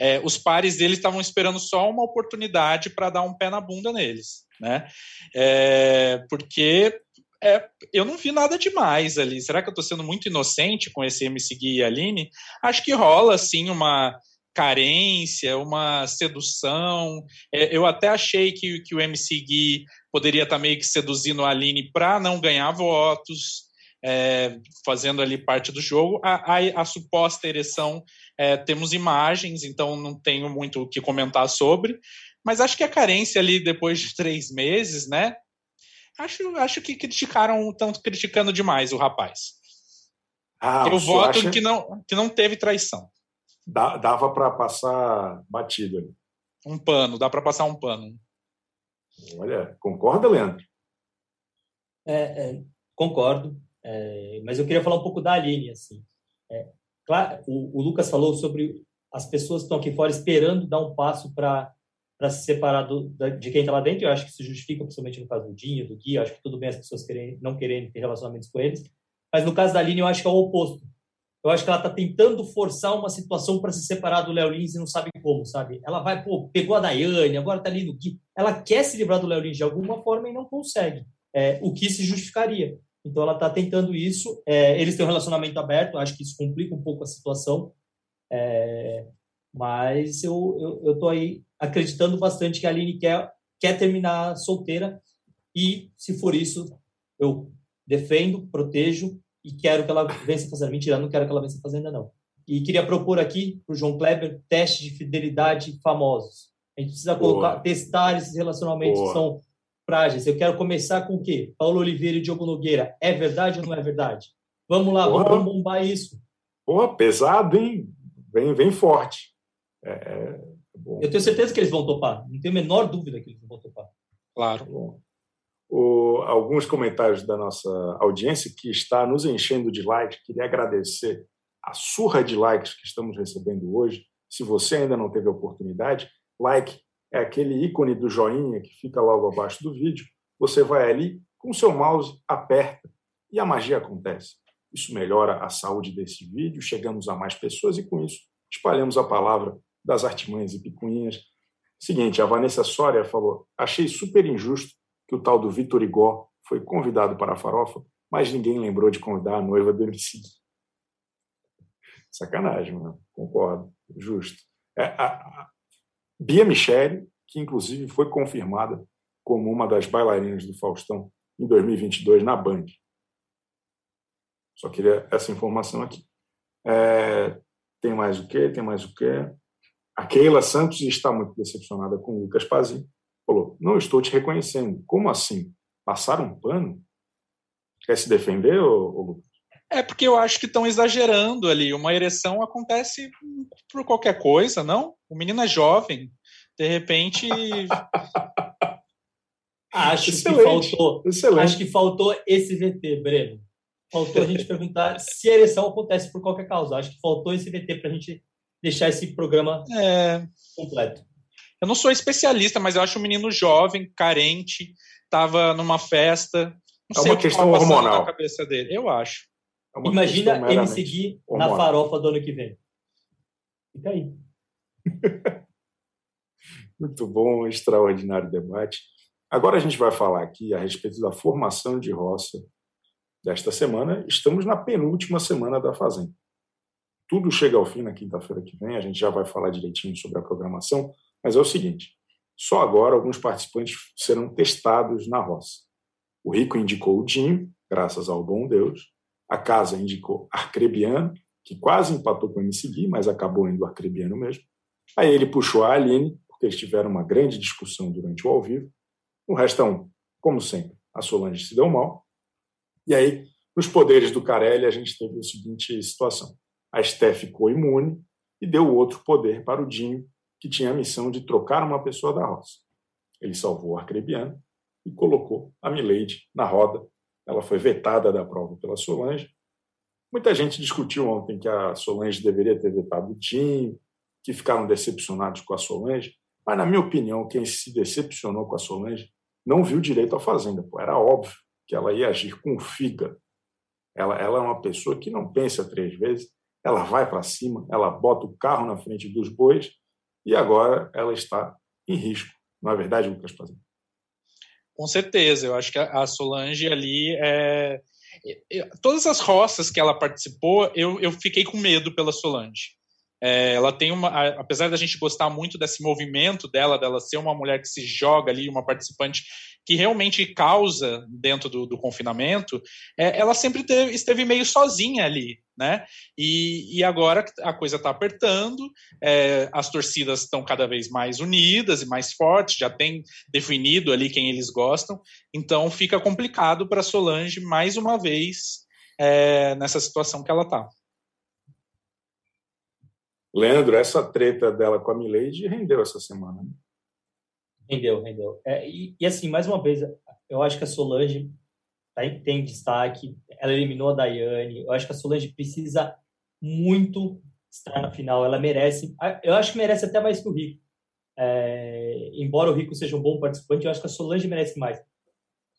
[SPEAKER 4] é, os pares deles estavam esperando só uma oportunidade para dar um pé na bunda neles né? É, porque é, eu não vi nada demais ali. Será que eu estou sendo muito inocente com esse MC Gui e Aline? Acho que rola, assim, uma carência, uma sedução. É, eu até achei que, que o MC Gui poderia estar tá meio que seduzindo a Aline para não ganhar votos, é, fazendo ali parte do jogo. A, a, a suposta ereção, é, temos imagens, então não tenho muito o que comentar sobre. Mas acho que a carência ali depois de três meses, né? Acho, acho que criticaram, estão criticando demais o rapaz. Ah, eu voto acha... que, não, que não teve traição.
[SPEAKER 1] Dá, dava para passar batido ali.
[SPEAKER 4] Um pano, dá para passar um pano.
[SPEAKER 1] Olha, concorda, Leandro?
[SPEAKER 3] É, é, concordo, é, mas eu queria falar um pouco da Aline. Assim. É, claro, o, o, Lucas falou sobre as pessoas que estão aqui fora esperando dar um passo para se separar do, da, de quem está lá dentro. Eu acho que isso justifica, principalmente no caso do Dinho, do Gui. Eu acho que tudo bem as pessoas querem, não querendo ter relacionamentos com eles. Mas no caso da Aline, eu acho que é o oposto. Eu acho que ela está tentando forçar uma situação para se separar do Léo Lins e não sabe como, sabe? Ela vai, pô, pegou a Daiane, agora está ali no Gui. Ela quer se livrar do Léo Lins de alguma forma e não consegue. É, o que se justificaria. Então ela está tentando isso. É, eles têm um relacionamento aberto, acho que isso complica um pouco a situação. É, mas eu, eu aí acreditando bastante que a Aline quer, quer terminar solteira e, se for isso, eu defendo, protejo e quero que ela vença fazendo. Mentira, não quero que ela vença fazenda, não. E queria propor aqui para o João Kleber teste de fidelidade famosos. A gente precisa colocar, testar esses relacionamentos Boa. que são frágeis. Eu quero começar com o quê? Paulo Oliveira e Diogo Nogueira. É verdade ou não é verdade? Vamos lá, Porra. vamos bombar isso.
[SPEAKER 1] Pô, pesado, hein? Vem, vem forte. É,
[SPEAKER 3] é eu tenho certeza que eles vão topar. Não tenho a menor dúvida que eles vão topar.
[SPEAKER 1] Claro. Bom o, alguns comentários da nossa audiência que está nos enchendo de likes. Queria agradecer a surra de likes que estamos recebendo hoje. Se você ainda não teve a oportunidade, like é aquele ícone do joinha que fica logo abaixo do vídeo. Você vai ali com seu mouse, aperta e a magia acontece. Isso melhora a saúde desse vídeo, chegamos a mais pessoas e com isso espalhamos a palavra das artimanhas e picuinhas. Seguinte, a Vanessa Soria falou: achei super injusto que o tal do Vitor Igor foi convidado para a farofa, mas ninguém lembrou de convidar a noiva do MC. Sacanagem, mano. concordo, justo. É, a, Bia Michele, que inclusive foi confirmada como uma das bailarinas do Faustão em 2022 na Band. Só queria essa informação aqui. É, tem mais o quê? Tem mais o quê? A Keila Santos está muito decepcionada com o Lucas Pazin, Falou: Não estou te reconhecendo. Como assim? Passaram um pano? Quer se defender, ô, ô Lucas?
[SPEAKER 4] É porque eu acho que estão exagerando ali. Uma ereção acontece por qualquer coisa, não? O menino é jovem. De repente.
[SPEAKER 3] acho excelente, que faltou. Excelente. Acho que faltou esse VT, Breno. Faltou a gente perguntar se a ereção acontece por qualquer causa. Acho que faltou esse VT para a gente deixar esse programa é... completo.
[SPEAKER 4] Eu não sou especialista, mas eu acho um menino jovem, carente, estava numa festa. Não
[SPEAKER 1] é uma questão hormonal.
[SPEAKER 4] Na cabeça dele. Eu acho.
[SPEAKER 3] É Imagina ele seguir na farofa do ano que vem. Fica aí.
[SPEAKER 1] Muito bom, extraordinário debate. Agora a gente vai falar aqui a respeito da formação de roça desta semana. Estamos na penúltima semana da Fazenda. Tudo chega ao fim na quinta-feira que vem, a gente já vai falar direitinho sobre a programação. Mas é o seguinte: só agora alguns participantes serão testados na roça. O Rico indicou o Dinho, graças ao bom Deus. A casa indicou Arcrebiano, que quase empatou com o MC Gui, mas acabou indo Arcrebiano mesmo. Aí ele puxou a Aline, porque eles tiveram uma grande discussão durante o ao vivo. O restão, como sempre, a Solange se deu mal. E aí, nos poderes do Carelli, a gente teve a seguinte situação. A Esté ficou imune e deu outro poder para o Dinho, que tinha a missão de trocar uma pessoa da roça. Ele salvou o arcrebiano e colocou a Milady na roda. Ela foi vetada da prova pela Solange. Muita gente discutiu ontem que a Solange deveria ter vetado o Tim, que ficaram decepcionados com a Solange. Mas, na minha opinião, quem se decepcionou com a Solange não viu direito à Fazenda. Pô, era óbvio que ela ia agir com figa. Ela, ela é uma pessoa que não pensa três vezes, ela vai para cima, ela bota o carro na frente dos bois e agora ela está em risco. Não é verdade, Lucas Pazin?
[SPEAKER 4] Com certeza, eu acho que a Solange ali é... Todas as roças que ela participou, eu, eu fiquei com medo pela Solange. É, ela tem uma, apesar da gente gostar muito desse movimento dela, dela ser uma mulher que se joga ali, uma participante que realmente causa dentro do, do confinamento, é, ela sempre teve, esteve meio sozinha ali, né? E, e agora a coisa está apertando, é, as torcidas estão cada vez mais unidas e mais fortes, já tem definido ali quem eles gostam, então fica complicado para Solange mais uma vez é, nessa situação que ela está.
[SPEAKER 1] Leandro, essa treta dela com a Milady rendeu essa semana. Né?
[SPEAKER 3] Rendeu, rendeu. É, e, e, assim, mais uma vez, eu acho que a Solange tá, tem destaque. Ela eliminou a Daiane. Eu acho que a Solange precisa muito estar na final. Ela merece. Eu acho que merece até mais que o Rico. É, embora o Rico seja um bom participante, eu acho que a Solange merece mais.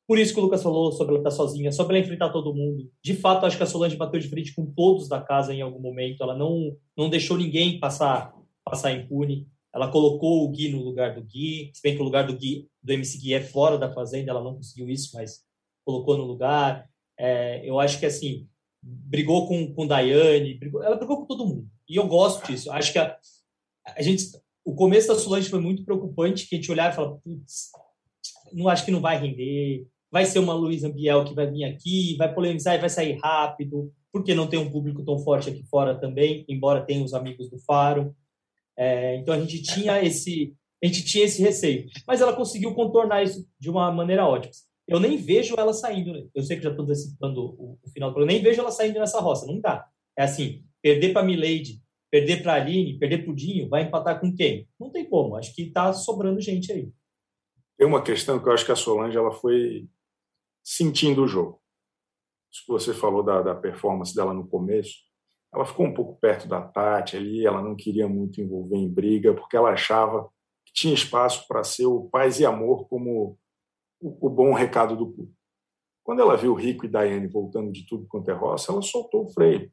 [SPEAKER 3] Por isso que o Lucas falou sobre ela estar sozinha, sobre ela enfrentar todo mundo. De fato, acho que a Solange bateu de frente com todos da casa em algum momento. Ela não, não deixou ninguém passar, passar impune. Ela colocou o Gui no lugar do Gui. Se bem que o lugar do Gui, do MC Gui é fora da Fazenda, ela não conseguiu isso, mas colocou no lugar. É, eu acho que, assim, brigou com, com Daiane, brigou, ela brigou com todo mundo. E eu gosto disso. Acho que a, a gente... O começo da Solange foi muito preocupante, que a gente olhava e falava, putz, não acho que não vai render, vai ser uma Luísa Biel que vai vir aqui, vai polemizar e vai sair rápido, porque não tem um público tão forte aqui fora também, embora tenha os amigos do Faro. É, então a gente tinha esse a gente tinha esse receio, mas ela conseguiu contornar isso de uma maneira ótima. Eu nem vejo ela saindo, né? eu sei que já estou antecipando o, o final, eu nem vejo ela saindo nessa roça, não dá. É assim, perder para Milady, perder para Aline, perder para Dinho, vai empatar com quem? Não tem como, acho que está sobrando gente aí.
[SPEAKER 1] Tem uma questão que eu acho que a Solange ela foi sentindo o jogo. Isso que você falou da, da performance dela no começo, ela ficou um pouco perto da Tati ali, ela não queria muito envolver em briga, porque ela achava que tinha espaço para ser o paz e amor como o, o bom recado do público. Quando ela viu Rico e Daiane voltando de tudo quanto é roça, ela soltou o freio.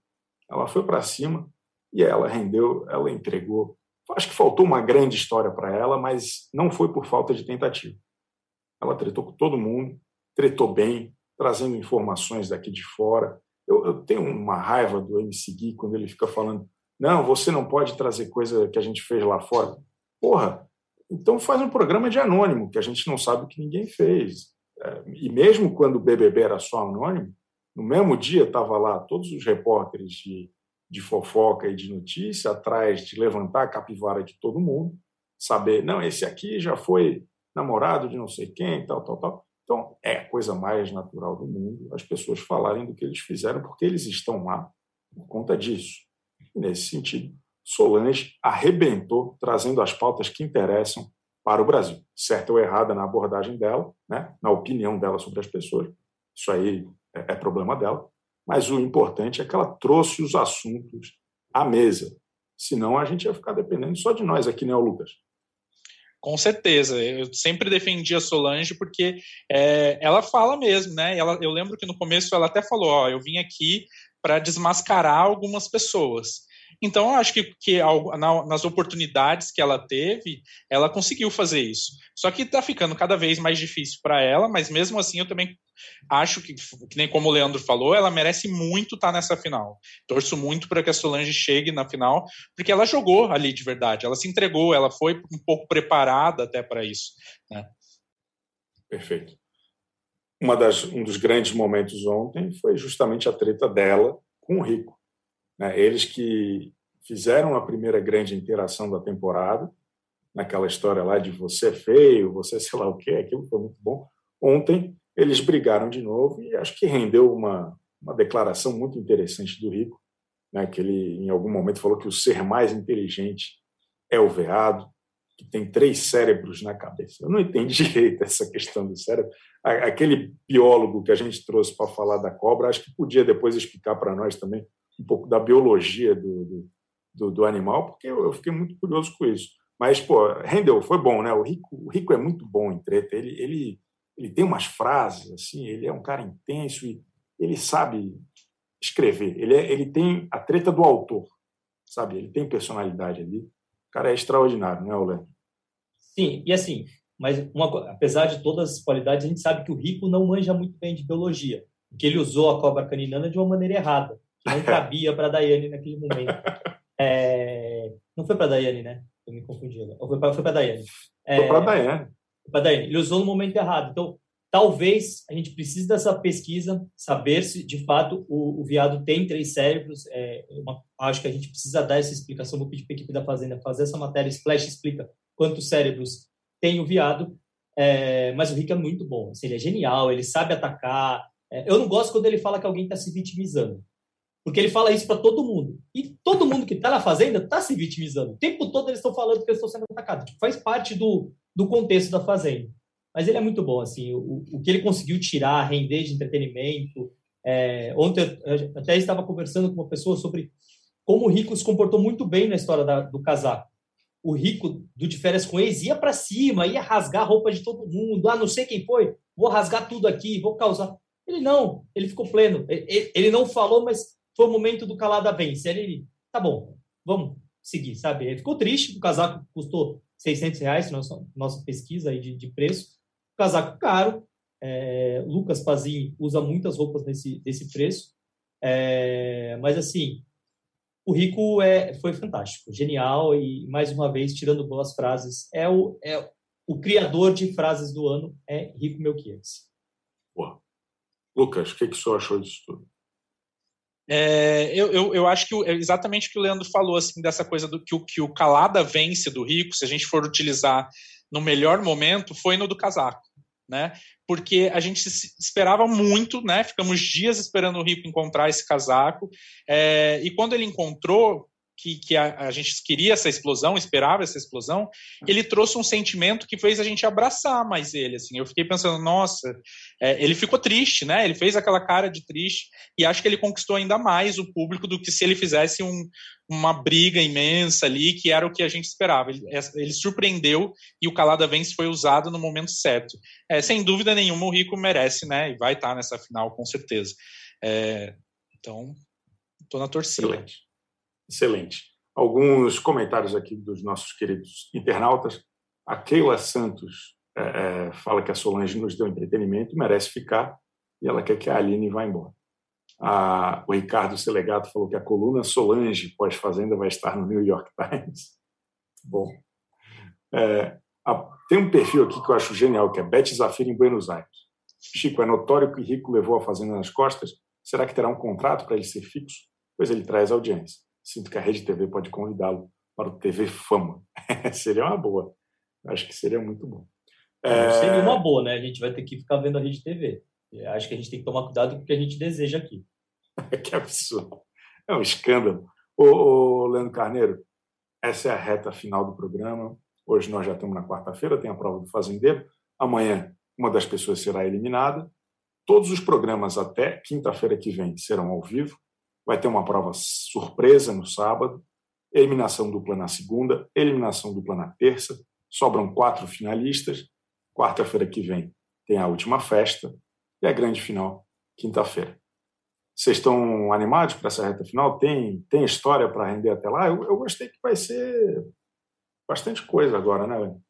[SPEAKER 1] Ela foi para cima e ela rendeu, ela entregou. Acho que faltou uma grande história para ela, mas não foi por falta de tentativa. Ela tretou com todo mundo, tretou bem, trazendo informações daqui de fora. Eu, eu tenho uma raiva do MC Gui quando ele fica falando: não, você não pode trazer coisa que a gente fez lá fora. Porra, então faz um programa de anônimo, que a gente não sabe o que ninguém fez. É, e mesmo quando o BBB era só anônimo, no mesmo dia estava lá todos os repórteres de, de fofoca e de notícia atrás de levantar a capivara de todo mundo, saber, não, esse aqui já foi namorado de não sei quem, tal, tal, tal. Então, é a coisa mais natural do mundo as pessoas falarem do que eles fizeram, porque eles estão lá por conta disso. E, nesse sentido, Solange arrebentou, trazendo as pautas que interessam para o Brasil. Certa ou errada na abordagem dela, né? na opinião dela sobre as pessoas, isso aí é, é problema dela. Mas o importante é que ela trouxe os assuntos à mesa. Senão a gente ia ficar dependendo só de nós aqui, né, Lucas?
[SPEAKER 4] Com certeza, eu sempre defendi a Solange porque é, ela fala mesmo, né? Ela, eu lembro que no começo ela até falou: Ó, eu vim aqui para desmascarar algumas pessoas. Então, acho que, que nas oportunidades que ela teve, ela conseguiu fazer isso. Só que está ficando cada vez mais difícil para ela, mas mesmo assim eu também acho que, que nem como o Leandro falou, ela merece muito estar tá nessa final. Torço muito para que a Solange chegue na final, porque ela jogou ali de verdade, ela se entregou, ela foi um pouco preparada até para isso. Né?
[SPEAKER 1] Perfeito. Uma das, um dos grandes momentos ontem foi justamente a treta dela com o Rico. Né? Eles que fizeram a primeira grande interação da temporada, naquela história lá de você é feio, você sei lá o que, aquilo foi muito bom. Ontem eles brigaram de novo e acho que rendeu uma, uma declaração muito interessante do Rico, né, que ele em algum momento falou que o ser mais inteligente é o veado, que tem três cérebros na cabeça. Eu não entendi direito essa questão do cérebro. Aquele biólogo que a gente trouxe para falar da cobra, acho que podia depois explicar para nós também um pouco da biologia do, do, do animal, porque eu, fiquei muito curioso com isso. Mas, pô, rendeu, foi bom, né? O Rico, o Rico é muito bom em treta. Ele, ele, ele tem umas frases, assim, ele é um cara intenso e ele sabe escrever. Ele, é, ele tem a treta do autor, sabe? Ele tem personalidade ali. O cara é extraordinário, né, Olé?
[SPEAKER 3] Sim, e assim, mas uma, apesar de todas as qualidades, a gente sabe que o Rico não manja muito bem de biologia, porque ele usou a cobra caninana de uma maneira errada, não cabia para a Daiane naquele momento. É, não foi para Daiane, né? Eu me confundi. Ou foi para foi Daiane. É,
[SPEAKER 1] Foi para Daiane.
[SPEAKER 3] Para Daiane. Ele usou no momento errado. Então, talvez a gente precise dessa pesquisa, saber se de fato o, o viado tem três cérebros. É, uma, acho que a gente precisa dar essa explicação. Vou pedir para a equipe da Fazenda fazer essa matéria. Splash explica quantos cérebros tem o viado. É, mas o Rick é muito bom. Assim, ele é genial, ele sabe atacar. É, eu não gosto quando ele fala que alguém está se vitimizando. Porque ele fala isso para todo mundo. E todo mundo que está na fazenda está se vitimizando. O tempo todo eles estão falando que eles estão sendo atacados. Tipo, faz parte do, do contexto da fazenda. Mas ele é muito bom, assim, o, o que ele conseguiu tirar, render de entretenimento. É, ontem eu até estava conversando com uma pessoa sobre como o Rico se comportou muito bem na história da, do casaco. O Rico, do de férias com ex, ia para cima, ia rasgar a roupa de todo mundo. Ah, não sei quem foi, vou rasgar tudo aqui, vou causar. Ele não, ele ficou pleno. Ele, ele não falou, mas foi o momento do calada vence. Ele, tá bom, vamos seguir, sabe? Ele ficou triste, o casaco custou 600 reais, nossa, nossa pesquisa aí de, de preço. Casaco caro. É, Lucas Pazin usa muitas roupas nesse, desse preço. É, mas, assim, o Rico é, foi fantástico, genial e, mais uma vez, tirando boas frases. É o, é o criador de frases do ano, é Rico Melquiades.
[SPEAKER 1] Boa. Lucas, o que, que o senhor achou disso tudo?
[SPEAKER 4] É, eu, eu, eu, acho que é exatamente o que o Leandro falou, assim, dessa coisa do que o, que o calada vence do rico, se a gente for utilizar no melhor momento, foi no do casaco, né? Porque a gente esperava muito, né? Ficamos dias esperando o rico encontrar esse casaco, é, e quando ele encontrou, que, que a, a, gente queria essa explosão, esperava essa explosão, ele trouxe um sentimento que fez a gente abraçar mais ele. Assim, eu fiquei pensando, nossa, é, ele ficou triste, né? Ele fez aquela cara de triste e acho que ele conquistou ainda mais o público do que se ele fizesse um, uma briga imensa ali, que era o que a gente esperava. Ele, ele surpreendeu e o Calada Vence foi usado no momento certo. É, sem dúvida nenhuma, o Rico merece, né? E vai estar nessa final com certeza. É, então, estou na torcida.
[SPEAKER 1] Excelente. Excelente. Alguns comentários aqui dos nossos queridos internautas. A Keila Santos é, é, fala que a Solange nos deu entretenimento, merece ficar, e ela quer que a Aline vá embora. A, o Ricardo Selegato falou que a coluna Solange pós-fazenda vai estar no New York Times. Bom. É, a, tem um perfil aqui que eu acho genial, que é Beth Zafira em Buenos Aires. Chico, é notório que Rico levou a fazenda nas costas. Será que terá um contrato para ele ser fixo? Pois ele traz audiência. Sinto que a Rede TV pode convidá-lo para o TV Fama. seria uma boa. Acho que seria muito bom.
[SPEAKER 3] É... Seria uma boa, né? A gente vai ter que ficar vendo a Rede TV. Acho que a gente tem que tomar cuidado com o que a gente deseja aqui.
[SPEAKER 1] que absurdo. É um escândalo. Ô, ô, Leandro Carneiro, essa é a reta final do programa. Hoje nós já estamos na quarta-feira, tem a prova do fazendeiro. Amanhã, uma das pessoas será eliminada. Todos os programas até quinta-feira que vem serão ao vivo. Vai ter uma prova surpresa no sábado, eliminação dupla na segunda, eliminação dupla na terça. Sobram quatro finalistas. Quarta-feira que vem tem a última festa e a grande final, quinta-feira. Vocês estão animados para essa reta final? Tem, tem história para render até lá? Eu, eu gostei que vai ser bastante coisa agora, né, Léo?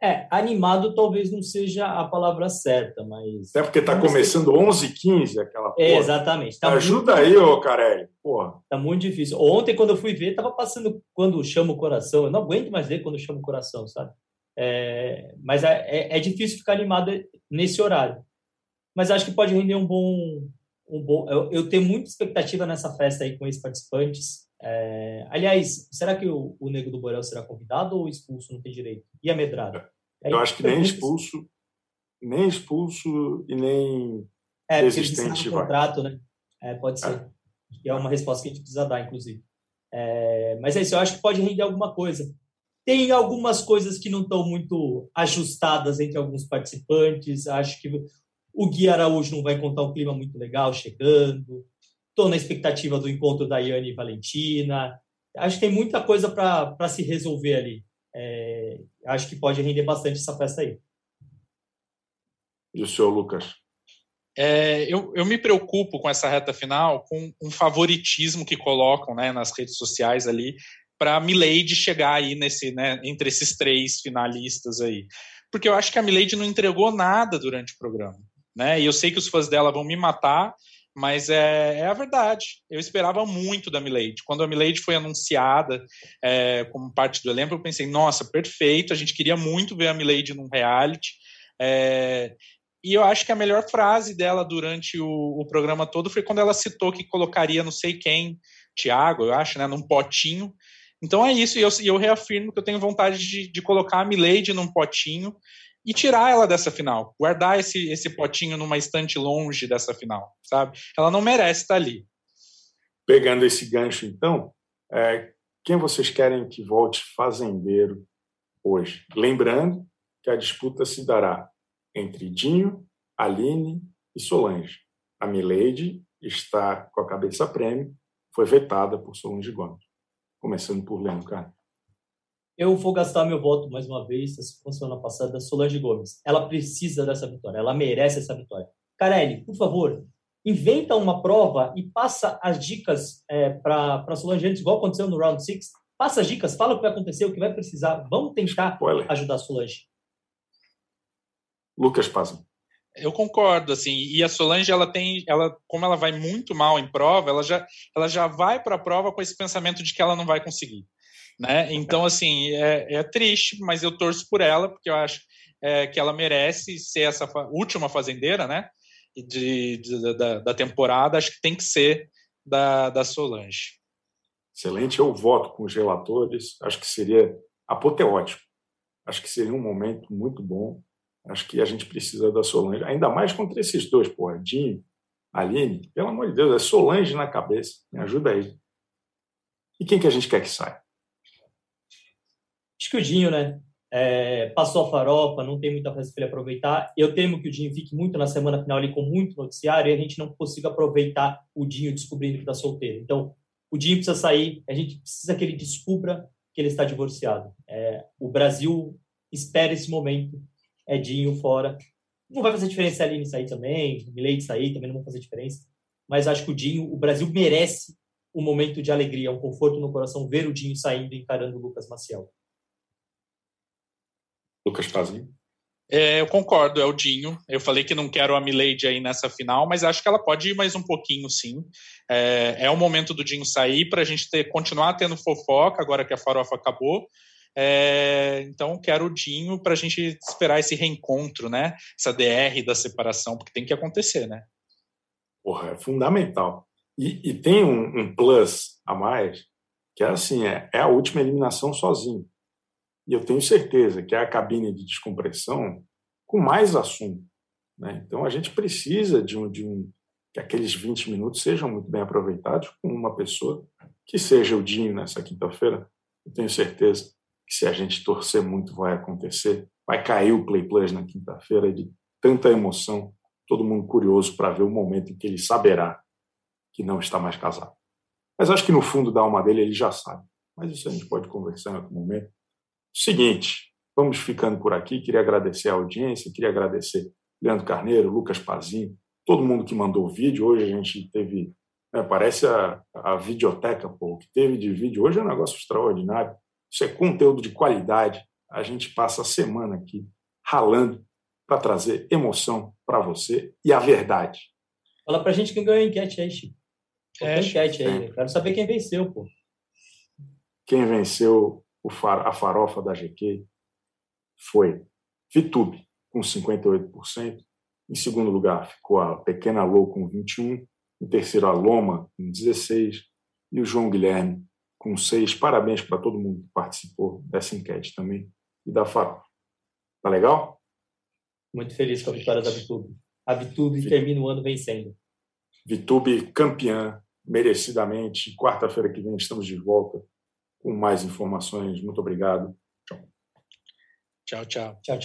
[SPEAKER 3] É, animado talvez não seja a palavra certa, mas.
[SPEAKER 1] Até porque está começando 11 15 aquela porra.
[SPEAKER 3] É, exatamente.
[SPEAKER 1] Tá Ajuda muito... aí, ô Carelli. Porra.
[SPEAKER 3] Tá muito difícil. Ontem, quando eu fui ver, tava passando quando chama o coração. Eu não aguento mais ver quando chama o coração, sabe? É... mas é, é, é, difícil ficar animado nesse horário. Mas acho que pode render um bom. Um bom... Eu, eu tenho muita expectativa nessa festa aí com esses participantes. É... Aliás, será que o, o Nego do Borel será convidado ou expulso? Não tem direito? E a medrada?
[SPEAKER 1] É, eu acho que nem expulso, nem expulso e nem é, desistente
[SPEAKER 3] vai. contrato, né? É, pode ser. É. é uma resposta que a gente precisa dar, inclusive. É, mas é isso, eu acho que pode render alguma coisa. Tem algumas coisas que não estão muito ajustadas entre alguns participantes. Acho que o Gui Araújo não vai contar um clima muito legal chegando. Estou na expectativa do encontro da Yane e Valentina. Acho que tem muita coisa para se resolver ali. É, acho que pode render bastante essa festa aí.
[SPEAKER 1] E o senhor, Lucas?
[SPEAKER 4] É, eu, eu, me preocupo com essa reta final, com um favoritismo que colocam né, nas redes sociais ali para a Milady chegar aí nesse, né, entre esses três finalistas aí. Porque eu acho que a Milady não entregou nada durante o programa. Né? E eu sei que os fãs dela vão me matar, Mas é, é a verdade. Eu esperava muito da Milady. Quando a Milady foi anunciada é, como parte do elenco, eu pensei, nossa, perfeito, a gente queria muito ver a Milady num reality. É, e eu acho que a melhor frase dela durante o, o, programa todo foi quando ela citou que colocaria não sei quem, Tiago, eu acho, né, num potinho. Então é isso, e eu, eu reafirmo que eu tenho vontade de, de colocar a Milady num potinho e tirar ela dessa final, guardar esse, esse potinho numa estante longe dessa final, sabe? Ela não merece estar ali.
[SPEAKER 1] Pegando esse gancho, então, é, quem vocês querem que volte fazendeiro hoje? Lembrando que a disputa se dará entre Dinho, Aline e Solange. A Milady está com a cabeça prêmio, foi vetada por Solange Gomes. Começando por Leandro Carlos.
[SPEAKER 3] Eu vou gastar meu voto mais uma vez, assim como semana passada, Solange Gomes. Ela precisa dessa vitória, ela merece essa vitória. Carelli, por favor, inventa uma prova e passa as dicas é, para Solange antes, igual aconteceu no Round 6. Passa as dicas, fala o que vai acontecer, o que vai precisar. Vamos tentar Spoiler. ajudar a Solange.
[SPEAKER 1] Lucas Pazzi.
[SPEAKER 4] Eu concordo, assim, e a Solange, ela tem, ela, como ela vai muito mal em prova, ela já, ela já vai para a prova com esse pensamento de que ela não vai conseguir, né? Então, assim, é, é triste, mas eu torço por ela, porque eu acho é, que ela merece ser essa fa última fazendeira, né? De, de da, da, temporada, acho que tem que ser da, da Solange.
[SPEAKER 1] Excelente, eu voto com os relatores, acho que seria apoteótico, acho que seria um momento muito bom Acho que a gente precisa da Solange, ainda mais contra esses dois, porra, Dinho, Aline, pelo amor de Deus, é Solange na cabeça, me ajuda aí. E quem que a gente quer que saia?
[SPEAKER 3] Acho que o Dinho, né? É, passou a farofa, não tem muita coisa para ele aproveitar. Eu temo que o Dinho fique muito na semana final ali com muito noticiário e a gente não consiga aproveitar o Dinho descobrindo que está solteiro. Então, o Dinho precisa sair, a gente precisa que ele descubra que ele está divorciado. É, o Brasil espera esse momento Edinho fora. Não vai fazer diferença ali sair também, o sair também não vai fazer diferença. Mas acho que o Dinho, o Brasil merece um momento de alegria, um conforto no coração ver o Dinho saindo e encarando o Lucas Maciel.
[SPEAKER 1] Lucas Pazinho.
[SPEAKER 4] É, eu concordo, é o Dinho. Eu falei que não quero a Milady aí nessa final, mas acho que ela pode ir mais um pouquinho, sim. É, é o momento do Dinho sair para a gente ter, continuar tendo fofoca, agora que a farofa acabou, é, então, quero o Dinho para a gente esperar esse reencontro, né? Essa DR da separação, porque tem que acontecer, né?
[SPEAKER 1] Porra, é fundamental. E, e tem um, um, plus a mais, que é assim, é, é a última eliminação sozinho. E eu tenho certeza que é a cabine de descompressão com mais assunto. Né? Então, a gente precisa de um, de um que aqueles 20 minutos sejam muito bem aproveitados com uma pessoa que seja o Dinho nessa quinta-feira. Eu tenho certeza que se a gente torcer muito vai acontecer. Vai cair o Play Plus na quinta-feira de tanta emoção, todo mundo curioso para ver o momento em que ele saberá que não está mais casado. Mas acho que no fundo da alma dele ele já sabe. Mas isso a gente pode conversar em outro momento. Seguinte, vamos ficando por aqui. Queria agradecer a audiência, queria agradecer Leandro Carneiro, Lucas Pazinho, todo mundo que mandou o vídeo. Hoje a gente teve, né, parece a, a videoteca, pô, o que teve de vídeo hoje é um negócio extraordinário. Isso é conteúdo de qualidade. A gente passa a semana aqui ralando para trazer emoção para você e a verdade.
[SPEAKER 3] Fala para a gente quem ganhou a enquete aí, Chico. É, enquete aí. Quero saber quem venceu, pô.
[SPEAKER 1] Quem venceu far, a farofa da GQ foi Vitube, com 58%. Em segundo lugar, ficou a Pequena Lou, com 21%. Em terceiro, a Loma, com 16%. E o João Guilherme, com seis. Parabéns para todo mundo que participou dessa enquete também e da FARO. Tá legal?
[SPEAKER 3] Muito feliz com a vitória da Vitube. A Vitube Vit... termina o ano vencendo.
[SPEAKER 1] Vitube campeã, merecidamente. Quarta-feira que vem estamos de volta com mais informações. Muito obrigado. Tchau.
[SPEAKER 4] Tchau, tchau.
[SPEAKER 3] Tchau,